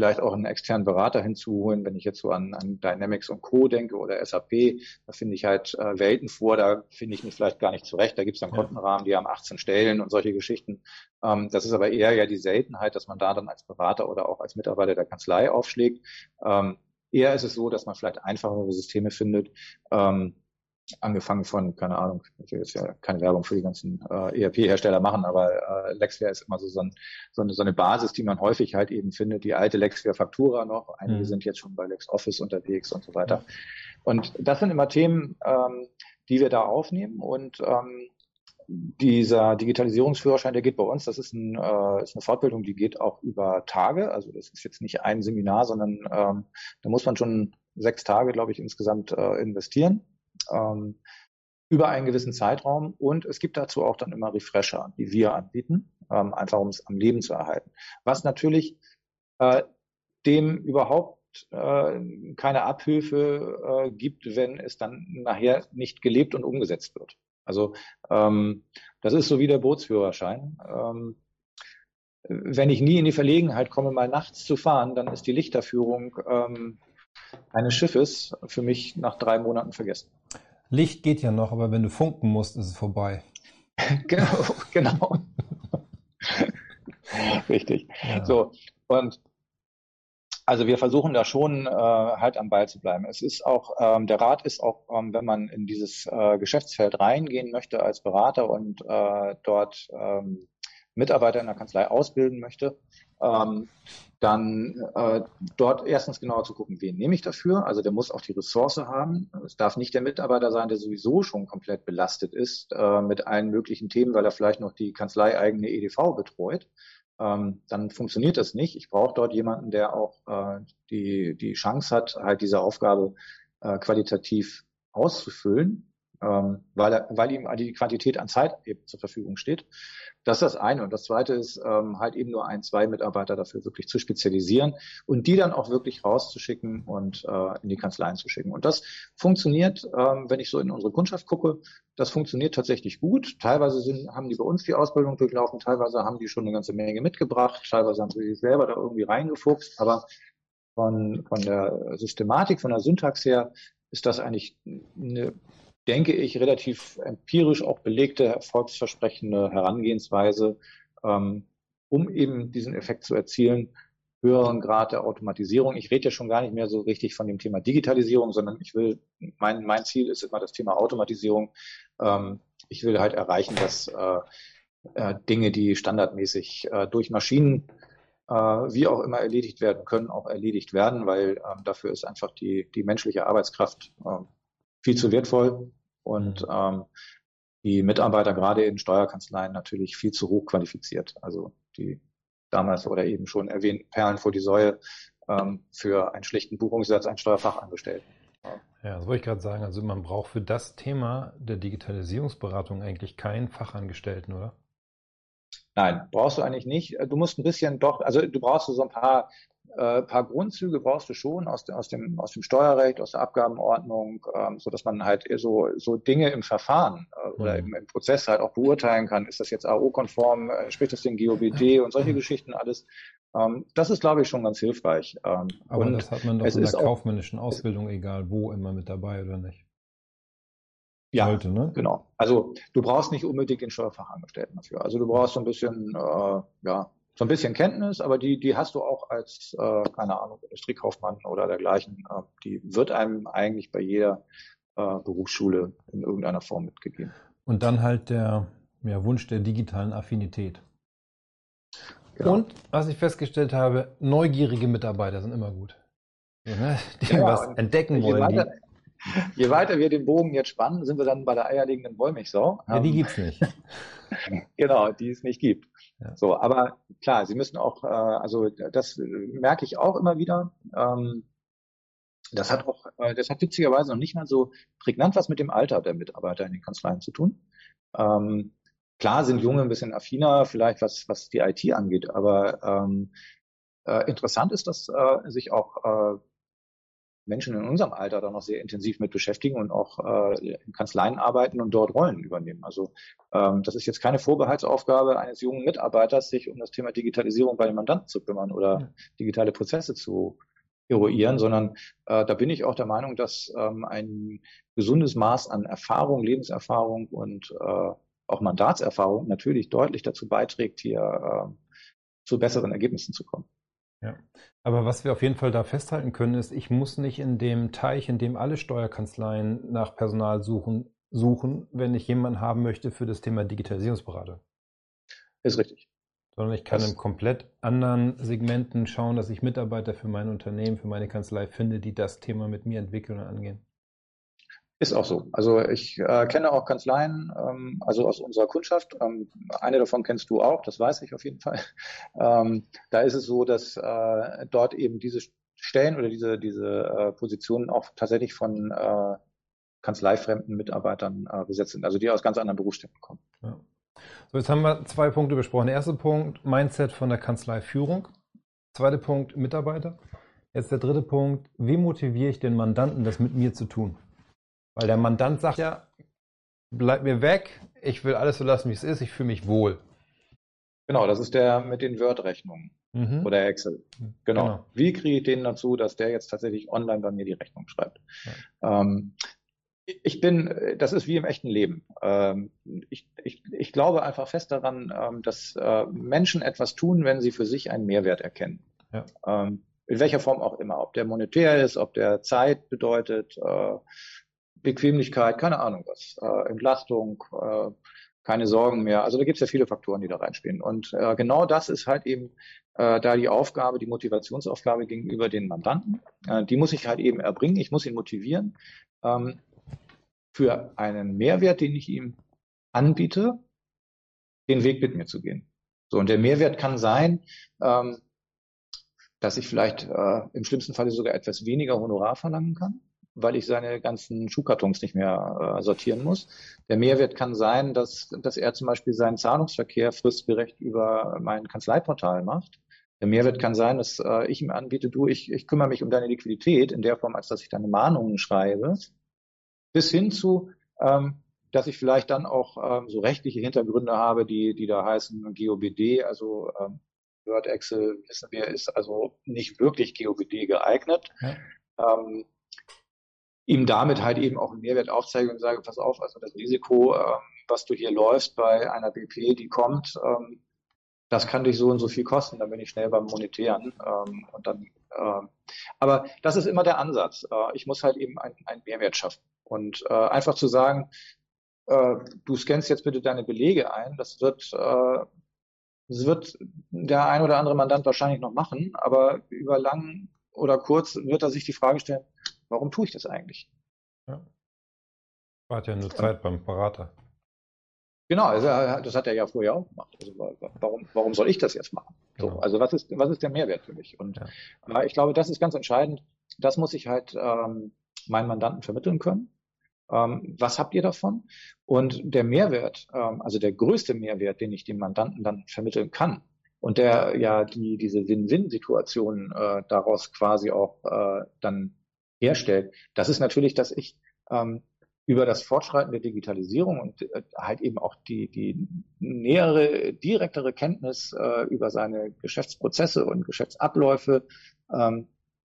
vielleicht auch einen externen Berater hinzuholen. Wenn ich jetzt so an, an Dynamics und Co. denke oder SAP, da finde ich halt äh, Welten vor, da finde ich mich vielleicht gar nicht zurecht. Da gibt es dann Kontenrahmen, die haben 18 Stellen und solche Geschichten. Ähm, das ist aber eher ja die Seltenheit, dass man da dann als Berater oder auch als Mitarbeiter der Kanzlei aufschlägt. Ähm, eher ist es so, dass man vielleicht einfachere Systeme findet, ähm, angefangen von, keine Ahnung, ich will jetzt ja keine Werbung für die ganzen äh, ERP-Hersteller machen, aber äh, Lexware ist immer so, so, ein, so, eine, so eine Basis, die man häufig halt eben findet. Die alte Lexware Faktura noch, einige mhm. sind jetzt schon bei LexOffice unterwegs und so weiter. Und das sind immer Themen, ähm, die wir da aufnehmen und ähm, dieser Digitalisierungsführerschein, der geht bei uns, das ist, ein, äh, ist eine Fortbildung, die geht auch über Tage. Also das ist jetzt nicht ein Seminar, sondern ähm, da muss man schon sechs Tage, glaube ich, insgesamt äh, investieren ähm, über einen gewissen Zeitraum. Und es gibt dazu auch dann immer Refresher, die wir anbieten, ähm, einfach um es am Leben zu erhalten. Was natürlich äh, dem überhaupt äh, keine Abhilfe äh, gibt, wenn es dann nachher nicht gelebt und umgesetzt wird. Also ähm, das ist so wie der Bootsführerschein. Ähm, wenn ich nie in die Verlegenheit komme, mal nachts zu fahren, dann ist die Lichterführung ähm, eines Schiffes für mich nach drei Monaten vergessen. Licht geht ja noch, aber wenn du funken musst, ist es vorbei. genau, genau. Richtig. Ja. So, und also wir versuchen da schon äh, halt am Ball zu bleiben. Es ist auch, ähm, der Rat ist auch, ähm, wenn man in dieses äh, Geschäftsfeld reingehen möchte als Berater und äh, dort ähm, Mitarbeiter in der Kanzlei ausbilden möchte, ähm, dann äh, dort erstens genauer zu gucken, wen nehme ich dafür. Also der muss auch die Ressource haben. Es darf nicht der Mitarbeiter sein, der sowieso schon komplett belastet ist äh, mit allen möglichen Themen, weil er vielleicht noch die kanzleieigene EDV betreut. Ähm, dann funktioniert das nicht. Ich brauche dort jemanden, der auch äh, die, die Chance hat, halt diese Aufgabe äh, qualitativ auszufüllen ähm, weil, er, weil ihm die Quantität an Zeit eben zur Verfügung steht. Das ist das eine. Und das zweite ist ähm, halt eben nur ein, zwei Mitarbeiter dafür wirklich zu spezialisieren und die dann auch wirklich rauszuschicken und äh, in die Kanzleien zu schicken. Und das funktioniert, ähm, wenn ich so in unsere Kundschaft gucke, das funktioniert tatsächlich gut. Teilweise sind, haben die bei uns die Ausbildung durchlaufen, teilweise haben die schon eine ganze Menge mitgebracht, teilweise haben sie sich selber da irgendwie reingefuchst, aber von, von der Systematik, von der Syntax her ist das eigentlich eine denke ich, relativ empirisch auch belegte, erfolgsversprechende Herangehensweise, ähm, um eben diesen Effekt zu erzielen, höheren Grad der Automatisierung. Ich rede ja schon gar nicht mehr so richtig von dem Thema Digitalisierung, sondern ich will, mein, mein Ziel ist immer das Thema Automatisierung. Ähm, ich will halt erreichen, dass äh, äh, Dinge, die standardmäßig äh, durch Maschinen äh, wie auch immer erledigt werden können, auch erledigt werden, weil ähm, dafür ist einfach die, die menschliche Arbeitskraft äh, viel zu wertvoll und ähm, die Mitarbeiter gerade in Steuerkanzleien natürlich viel zu hoch qualifiziert. Also die damals oder eben schon erwähnten Perlen vor die Säue ähm, für einen schlechten Buchungssatz einen Steuerfachangestellten. Ja, das wollte ich gerade sagen. Also man braucht für das Thema der Digitalisierungsberatung eigentlich keinen Fachangestellten, oder? Nein, brauchst du eigentlich nicht. Du musst ein bisschen doch, also du brauchst so ein paar äh, paar Grundzüge brauchst du schon aus, aus, dem, aus dem Steuerrecht, aus der Abgabenordnung, ähm, so dass man halt so, so Dinge im Verfahren äh, oder mhm. im, im, Prozess halt auch beurteilen kann. Ist das jetzt AO-konform, äh, spricht das den GOBD und solche. Geschichten alles. Ähm, das ist, glaube ich, schon ganz hilfreich. Ähm, Aber das hat man doch in der kaufmännischen Ausbildung, egal wo, immer mit dabei, oder nicht? Ja, Sollte, ne? genau. Also du brauchst nicht unbedingt den Steuerfachangestellten dafür. Also du brauchst so ein bisschen, äh, ja, so ein bisschen Kenntnis, aber die, die hast du auch als, äh, keine Ahnung, Industriekaufmann oder dergleichen. Äh, die wird einem eigentlich bei jeder äh, Berufsschule in irgendeiner Form mitgegeben. Und dann halt der ja, Wunsch der digitalen Affinität. Genau. Und was ich festgestellt habe, neugierige Mitarbeiter sind immer gut. Ja, ne? Die ja, was entdecken wollen. Weiter, je weiter wir den Bogen jetzt spannen, sind wir dann bei der eierlegenden Wollmilchsau. Ja, die gibt's nicht. genau, die es nicht gibt. Ja. So, aber klar, Sie müssen auch, äh, also das merke ich auch immer wieder. Ähm, das hat auch, äh, das hat witzigerweise noch nicht mal so prägnant was mit dem Alter der Mitarbeiter in den Kanzleien zu tun. Ähm, klar sind Junge ein bisschen affiner, vielleicht was, was die IT angeht, aber ähm, äh, interessant ist, dass äh, sich auch äh, Menschen in unserem Alter da noch sehr intensiv mit beschäftigen und auch äh, in Kanzleien arbeiten und dort Rollen übernehmen. Also ähm, das ist jetzt keine Vorbehaltsaufgabe eines jungen Mitarbeiters, sich um das Thema Digitalisierung bei den Mandanten zu kümmern oder ja. digitale Prozesse zu eruieren, sondern äh, da bin ich auch der Meinung, dass ähm, ein gesundes Maß an Erfahrung, Lebenserfahrung und äh, auch Mandatserfahrung natürlich deutlich dazu beiträgt, hier äh, zu besseren Ergebnissen zu kommen. Ja, aber was wir auf jeden Fall da festhalten können, ist, ich muss nicht in dem Teich, in dem alle Steuerkanzleien nach Personal suchen, suchen, wenn ich jemanden haben möchte für das Thema Digitalisierungsberater. Ist richtig. Sondern ich kann das in komplett anderen Segmenten schauen, dass ich Mitarbeiter für mein Unternehmen, für meine Kanzlei finde, die das Thema mit mir entwickeln und angehen. Ist auch so. Also ich äh, kenne auch Kanzleien, ähm, also aus unserer Kundschaft. Ähm, eine davon kennst du auch, das weiß ich auf jeden Fall. Ähm, da ist es so, dass äh, dort eben diese Stellen oder diese, diese äh, Positionen auch tatsächlich von äh, kanzleifremden Mitarbeitern äh, besetzt sind, also die aus ganz anderen Berufsständen kommen. Ja. So, jetzt haben wir zwei Punkte besprochen. Der erste Punkt, Mindset von der Kanzleiführung. Zweiter Punkt, Mitarbeiter. Jetzt der dritte Punkt, wie motiviere ich den Mandanten, das mit mir zu tun? Weil der Mandant sagt ja, bleib mir weg, ich will alles so lassen, wie es ist, ich fühle mich wohl. Genau, das ist der mit den Word-Rechnungen mhm. oder Excel. Genau. genau. Wie kriege ich den dazu, dass der jetzt tatsächlich online bei mir die Rechnung schreibt? Ja. Ähm, ich bin, das ist wie im echten Leben. Ähm, ich, ich, ich glaube einfach fest daran, ähm, dass äh, Menschen etwas tun, wenn sie für sich einen Mehrwert erkennen. Ja. Ähm, in welcher Form auch immer. Ob der monetär ist, ob der Zeit bedeutet, äh, Bequemlichkeit, keine Ahnung was, äh, Entlastung, äh, keine Sorgen mehr. Also da gibt es ja viele Faktoren, die da reinspielen. Und äh, genau das ist halt eben äh, da die Aufgabe, die Motivationsaufgabe gegenüber den Mandanten. Äh, die muss ich halt eben erbringen. Ich muss ihn motivieren ähm, für einen Mehrwert, den ich ihm anbiete, den Weg mit mir zu gehen. So und der Mehrwert kann sein, ähm, dass ich vielleicht äh, im schlimmsten Falle sogar etwas weniger Honorar verlangen kann weil ich seine ganzen Schuhkartons nicht mehr äh, sortieren muss. Der Mehrwert kann sein, dass, dass er zum Beispiel seinen Zahlungsverkehr fristgerecht über mein Kanzleiportal macht. Der Mehrwert kann sein, dass äh, ich ihm anbiete, du, ich, ich kümmere mich um deine Liquidität in der Form, als dass ich deine Mahnungen schreibe, bis hin zu, ähm, dass ich vielleicht dann auch ähm, so rechtliche Hintergründe habe, die, die da heißen GOBD, also ähm, Word Excel, wissen wir, ist also nicht wirklich GOBD geeignet. Ja. Ähm, ihm damit halt eben auch einen Mehrwert aufzeige und sage, pass auf, also das Risiko, ähm, was du hier läufst bei einer BP, die kommt, ähm, das kann dich so und so viel kosten, dann bin ich schnell beim Monetären ähm, und dann äh, aber das ist immer der Ansatz. Äh, ich muss halt eben einen Mehrwert schaffen. Und äh, einfach zu sagen, äh, du scannst jetzt bitte deine Belege ein, das wird, äh, das wird der ein oder andere Mandant wahrscheinlich noch machen, aber über lang oder kurz wird er sich die Frage stellen, Warum tue ich das eigentlich? Ja. Spart ja nur Zeit beim Berater. Genau, also das hat er ja vorher auch gemacht. Also warum, warum soll ich das jetzt machen? So, genau. Also was ist, was ist der Mehrwert für mich? Und ja. ich glaube, das ist ganz entscheidend. Das muss ich halt ähm, meinen Mandanten vermitteln können. Ähm, was habt ihr davon? Und der Mehrwert, ähm, also der größte Mehrwert, den ich dem Mandanten dann vermitteln kann, und der ja die diese Win-Win-Situation äh, daraus quasi auch äh, dann herstellt, das ist natürlich, dass ich ähm, über das Fortschreiten der Digitalisierung und äh, halt eben auch die, die nähere, direktere Kenntnis äh, über seine Geschäftsprozesse und Geschäftsabläufe ähm,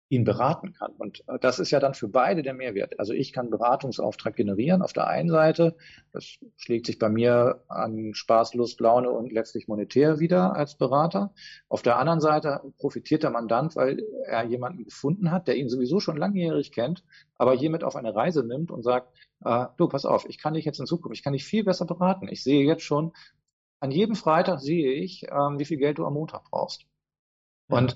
ihn beraten kann. Und äh, das ist ja dann für beide der Mehrwert. Also ich kann Beratungsauftrag generieren auf der einen Seite. Das schlägt sich bei mir an Spaß, Lust, Laune und letztlich monetär wieder als Berater. Auf der anderen Seite profitiert der Mandant, weil er jemanden gefunden hat, der ihn sowieso schon langjährig kennt, aber hiermit auf eine Reise nimmt und sagt, äh, du, pass auf, ich kann dich jetzt in Zukunft, ich kann dich viel besser beraten. Ich sehe jetzt schon, an jedem Freitag sehe ich, ähm, wie viel Geld du am Montag brauchst. Und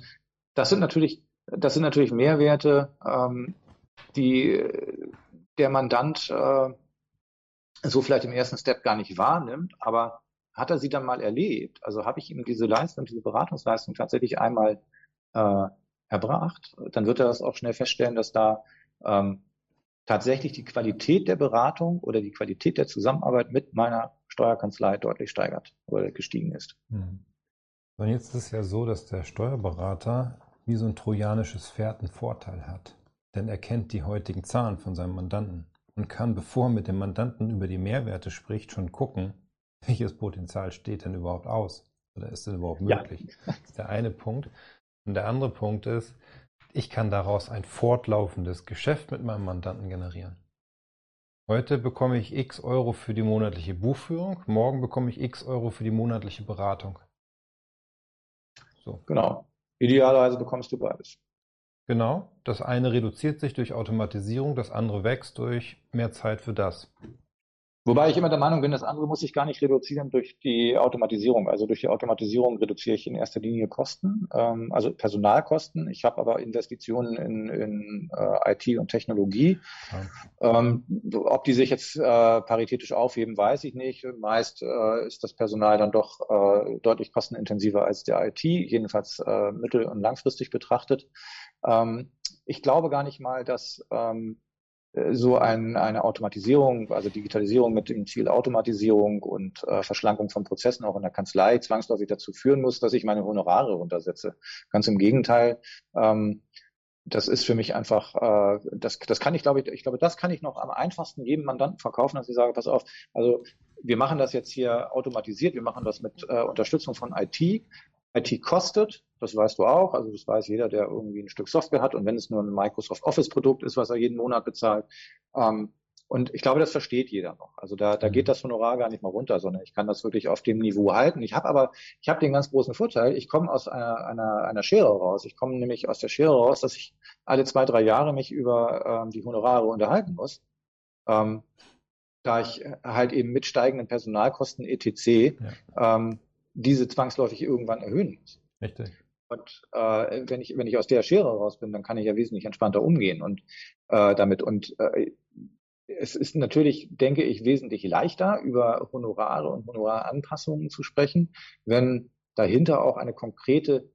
das sind natürlich, das sind natürlich Mehrwerte, ähm, die der Mandant äh, so vielleicht im ersten Step gar nicht wahrnimmt, aber hat er sie dann mal erlebt? Also habe ich ihm diese Leistung, diese Beratungsleistung tatsächlich einmal äh, erbracht, dann wird er das auch schnell feststellen, dass da ähm, tatsächlich die Qualität der Beratung oder die Qualität der Zusammenarbeit mit meiner Steuerkanzlei deutlich steigert oder gestiegen ist. Hm. Und jetzt ist es ja so, dass der Steuerberater wie so ein trojanisches Pferd einen Vorteil hat. Denn er kennt die heutigen Zahlen von seinem Mandanten und kann, bevor er mit dem Mandanten über die Mehrwerte spricht, schon gucken, welches Potenzial steht denn überhaupt aus? Oder ist denn überhaupt möglich? Ja. Das ist der eine Punkt. Und der andere Punkt ist, ich kann daraus ein fortlaufendes Geschäft mit meinem Mandanten generieren. Heute bekomme ich x Euro für die monatliche Buchführung, morgen bekomme ich x Euro für die monatliche Beratung. So. Genau. Idealerweise bekommst du beides. Genau. Das eine reduziert sich durch Automatisierung, das andere wächst durch mehr Zeit für das. Wobei ich immer der Meinung bin, das andere muss ich gar nicht reduzieren durch die Automatisierung. Also durch die Automatisierung reduziere ich in erster Linie Kosten, ähm, also Personalkosten. Ich habe aber Investitionen in, in äh, IT und Technologie. Ja. Ähm, ob die sich jetzt äh, paritätisch aufheben, weiß ich nicht. Meist äh, ist das Personal dann doch äh, deutlich kostenintensiver als der IT, jedenfalls äh, mittel- und langfristig betrachtet. Ähm, ich glaube gar nicht mal, dass ähm, so ein, eine Automatisierung, also Digitalisierung mit dem Ziel Automatisierung und äh, Verschlankung von Prozessen auch in der Kanzlei zwangsläufig dazu führen muss, dass ich meine Honorare runtersetze. Ganz im Gegenteil. Ähm, das ist für mich einfach, äh, das, das kann ich, glaube ich, ich glaube, das kann ich noch am einfachsten jedem Mandanten verkaufen, dass ich sage, pass auf, also wir machen das jetzt hier automatisiert, wir machen das mit äh, Unterstützung von IT. IT kostet, das weißt du auch, also das weiß jeder, der irgendwie ein Stück Software hat und wenn es nur ein Microsoft Office Produkt ist, was er jeden Monat bezahlt. Ähm, und ich glaube, das versteht jeder noch. Also da, da geht mhm. das Honorar gar nicht mal runter, sondern ich kann das wirklich auf dem Niveau halten. Ich habe aber, ich habe den ganz großen Vorteil, ich komme aus einer, einer, einer Schere raus. Ich komme nämlich aus der Schere raus, dass ich alle zwei, drei Jahre mich über ähm, die Honorare unterhalten muss. Ähm, da ich halt eben mit steigenden Personalkosten etc. Ja. Ähm, diese zwangsläufig irgendwann erhöhen muss. Richtig. Und äh, wenn ich wenn ich aus der Schere raus bin, dann kann ich ja wesentlich entspannter umgehen und äh, damit und äh, es ist natürlich, denke ich, wesentlich leichter über Honorare und Honoraranpassungen zu sprechen, wenn dahinter auch eine konkrete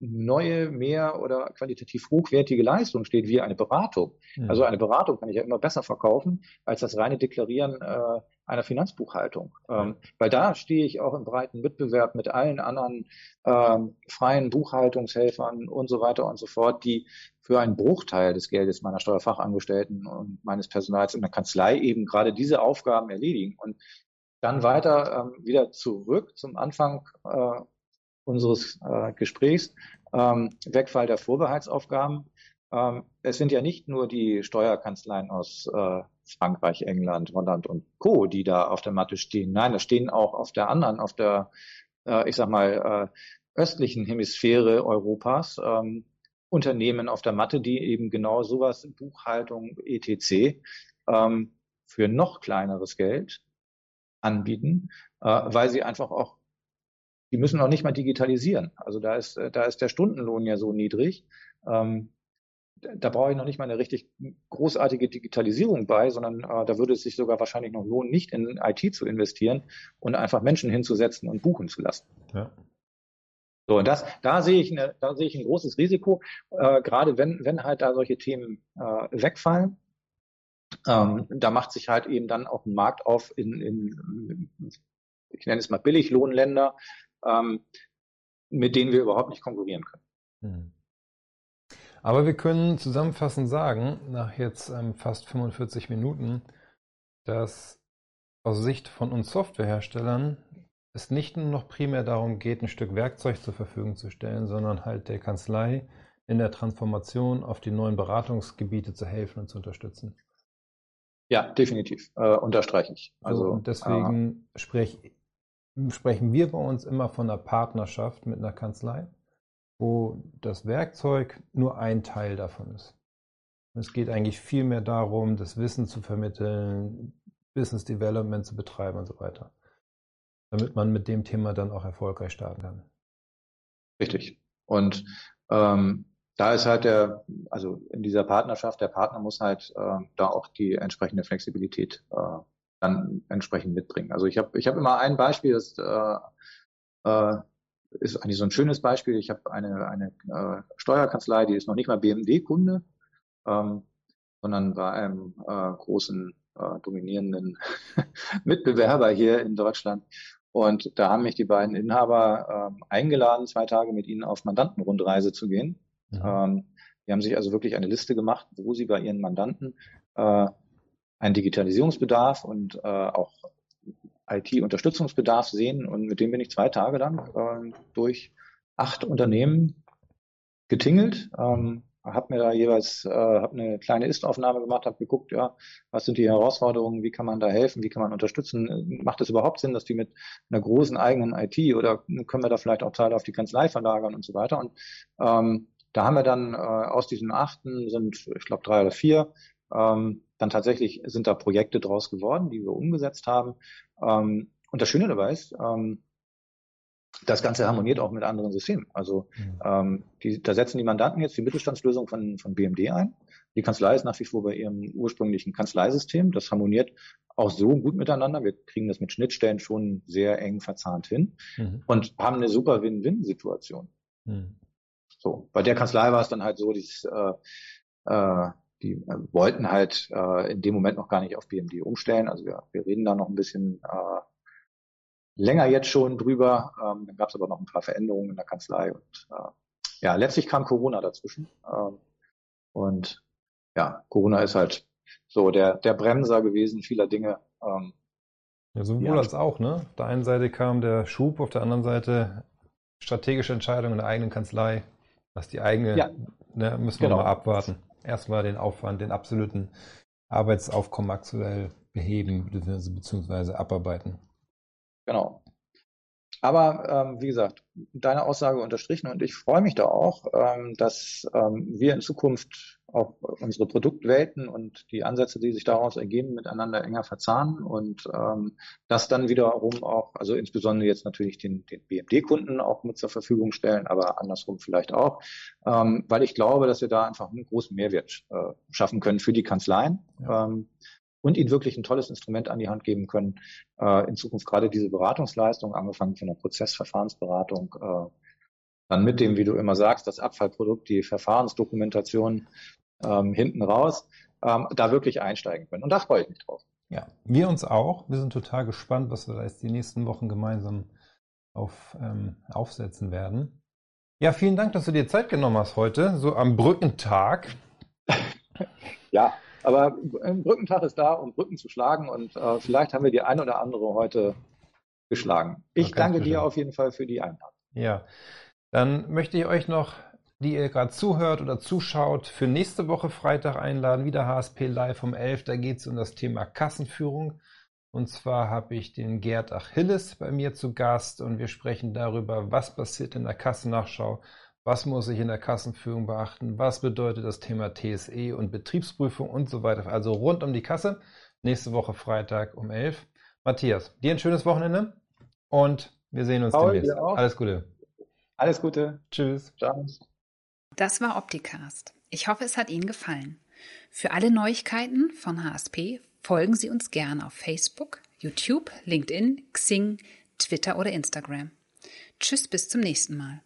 neue, mehr oder qualitativ hochwertige Leistung steht, wie eine Beratung. Mhm. Also eine Beratung kann ich ja immer besser verkaufen als das reine Deklarieren äh, einer Finanzbuchhaltung. Ähm, weil da stehe ich auch im breiten Wettbewerb mit allen anderen ähm, freien Buchhaltungshelfern und so weiter und so fort, die für einen Bruchteil des Geldes meiner Steuerfachangestellten und meines Personals in der Kanzlei eben gerade diese Aufgaben erledigen. Und dann weiter ähm, wieder zurück zum Anfang äh, unseres äh, Gesprächs, ähm, Wegfall der Vorbehaltsaufgaben. Ähm, es sind ja nicht nur die Steuerkanzleien aus äh, Frankreich, England, Holland und Co., die da auf der Matte stehen. Nein, da stehen auch auf der anderen, auf der, äh, ich sag mal, äh, östlichen Hemisphäre Europas ähm, Unternehmen auf der Matte, die eben genau sowas, Buchhaltung, etc., ähm, für noch kleineres Geld anbieten, äh, weil sie einfach auch die müssen auch nicht mal digitalisieren. Also da ist, äh, da ist der Stundenlohn ja so niedrig. Ähm, da brauche ich noch nicht mal eine richtig großartige Digitalisierung bei, sondern äh, da würde es sich sogar wahrscheinlich noch lohnen, nicht in IT zu investieren und einfach Menschen hinzusetzen und buchen zu lassen. Ja. So, und das, da sehe ich, eine, da sehe ich ein großes Risiko, äh, gerade wenn, wenn halt da solche Themen äh, wegfallen. Ähm, da macht sich halt eben dann auch ein Markt auf in, in ich nenne es mal Billiglohnländer, ähm, mit denen wir überhaupt nicht konkurrieren können. Hm. Aber wir können zusammenfassend sagen, nach jetzt ähm, fast 45 Minuten, dass aus Sicht von uns Softwareherstellern es nicht nur noch primär darum geht, ein Stück Werkzeug zur Verfügung zu stellen, sondern halt der Kanzlei in der Transformation auf die neuen Beratungsgebiete zu helfen und zu unterstützen. Ja, definitiv. Äh, unterstreiche ich. Also, so, und deswegen äh, spreche sprechen wir bei uns immer von einer Partnerschaft mit einer Kanzlei, wo das Werkzeug nur ein Teil davon ist. Es geht eigentlich viel mehr darum, das Wissen zu vermitteln, Business Development zu betreiben und so weiter. damit man mit dem Thema dann auch erfolgreich starten kann. Richtig. Und ähm, da ist halt der, also in dieser Partnerschaft, der Partner muss halt äh, da auch die entsprechende Flexibilität äh, dann entsprechend mitbringen. Also ich habe ich hab immer ein Beispiel, das äh, äh, ist eigentlich so ein schönes Beispiel. Ich habe eine, eine äh, Steuerkanzlei, die ist noch nicht mal BMD-Kunde, ähm, sondern bei einem äh, großen, äh, dominierenden Mitbewerber hier in Deutschland. Und da haben mich die beiden Inhaber ähm, eingeladen, zwei Tage mit ihnen auf Mandantenrundreise zu gehen. Mhm. Ähm, die haben sich also wirklich eine Liste gemacht, wo sie bei ihren Mandanten äh, einen Digitalisierungsbedarf und äh, auch IT-Unterstützungsbedarf sehen. Und mit dem bin ich zwei Tage lang äh, durch acht Unternehmen getingelt, ähm, habe mir da jeweils äh, hab eine kleine Ist-Aufnahme gemacht, habe geguckt, ja, was sind die Herausforderungen, wie kann man da helfen, wie kann man unterstützen, macht es überhaupt Sinn, dass die mit einer großen eigenen IT oder können wir da vielleicht auch Teile auf die Kanzlei verlagern und so weiter. Und ähm, da haben wir dann äh, aus diesen achten sind, ich glaube, drei oder vier, ähm, dann tatsächlich sind da Projekte draus geworden, die wir umgesetzt haben. Ähm, und das Schöne dabei ist, ähm, das Ganze harmoniert auch mit anderen Systemen. Also mhm. ähm, die, da setzen die Mandanten jetzt die Mittelstandslösung von, von BMD ein. Die Kanzlei ist nach wie vor bei ihrem ursprünglichen Kanzleisystem. Das harmoniert auch so gut miteinander. Wir kriegen das mit Schnittstellen schon sehr eng verzahnt hin mhm. und haben eine super Win-Win-Situation. Mhm. So, bei der Kanzlei war es dann halt so, dieses, äh, äh, die äh, wollten halt äh, in dem Moment noch gar nicht auf BMD umstellen. Also wir, wir reden da noch ein bisschen äh, länger jetzt schon drüber. Ähm, dann gab es aber noch ein paar Veränderungen in der Kanzlei und äh, ja, letztlich kam Corona dazwischen. Ähm, und ja, Corona ist halt so der, der Bremser gewesen vieler Dinge. Ähm, ja, sowohl ja. als auch, ne? Auf der einen Seite kam der Schub, auf der anderen Seite strategische Entscheidungen in der eigenen Kanzlei. Was die eigene, ja. ne, müssen wir genau. mal abwarten. Erstmal den Aufwand, den absoluten Arbeitsaufkommen aktuell beheben bzw. abarbeiten. Genau. Aber ähm, wie gesagt, deine Aussage unterstrichen und ich freue mich da auch, ähm, dass ähm, wir in Zukunft auch unsere Produktwelten und die Ansätze, die sich daraus ergeben, miteinander enger verzahnen und ähm, das dann wiederum auch, also insbesondere jetzt natürlich den, den BMD-Kunden auch mit zur Verfügung stellen, aber andersrum vielleicht auch, ähm, weil ich glaube, dass wir da einfach einen großen Mehrwert äh, schaffen können für die Kanzleien. Ja. Ähm, und ihnen wirklich ein tolles Instrument an die Hand geben können, äh, in Zukunft gerade diese Beratungsleistung, angefangen von der Prozessverfahrensberatung, äh, dann mit dem, wie du immer sagst, das Abfallprodukt, die Verfahrensdokumentation ähm, hinten raus, ähm, da wirklich einsteigen können. Und da freue ich mich drauf. Ja, wir uns auch. Wir sind total gespannt, was wir da jetzt die nächsten Wochen gemeinsam auf, ähm, aufsetzen werden. Ja, vielen Dank, dass du dir Zeit genommen hast heute, so am Brückentag. ja, aber ein Brückentag ist da, um Brücken zu schlagen und äh, vielleicht haben wir die ein oder andere heute geschlagen. Ich danke dir auf jeden Fall für die Einladung. Ja, dann möchte ich euch noch, die ihr gerade zuhört oder zuschaut, für nächste Woche Freitag einladen, wieder HSP Live um 11. Da geht es um das Thema Kassenführung. Und zwar habe ich den Gerd Achilles bei mir zu Gast und wir sprechen darüber, was passiert in der Kassennachschau, was muss ich in der Kassenführung beachten? Was bedeutet das Thema TSE und Betriebsprüfung und so weiter? Also rund um die Kasse. Nächste Woche Freitag um 11. Matthias, dir ein schönes Wochenende und wir sehen uns Paul, demnächst. Alles Gute. Alles Gute. Tschüss. Ciao. Das war Opticast. Ich hoffe, es hat Ihnen gefallen. Für alle Neuigkeiten von HSP folgen Sie uns gerne auf Facebook, YouTube, LinkedIn, Xing, Twitter oder Instagram. Tschüss, bis zum nächsten Mal.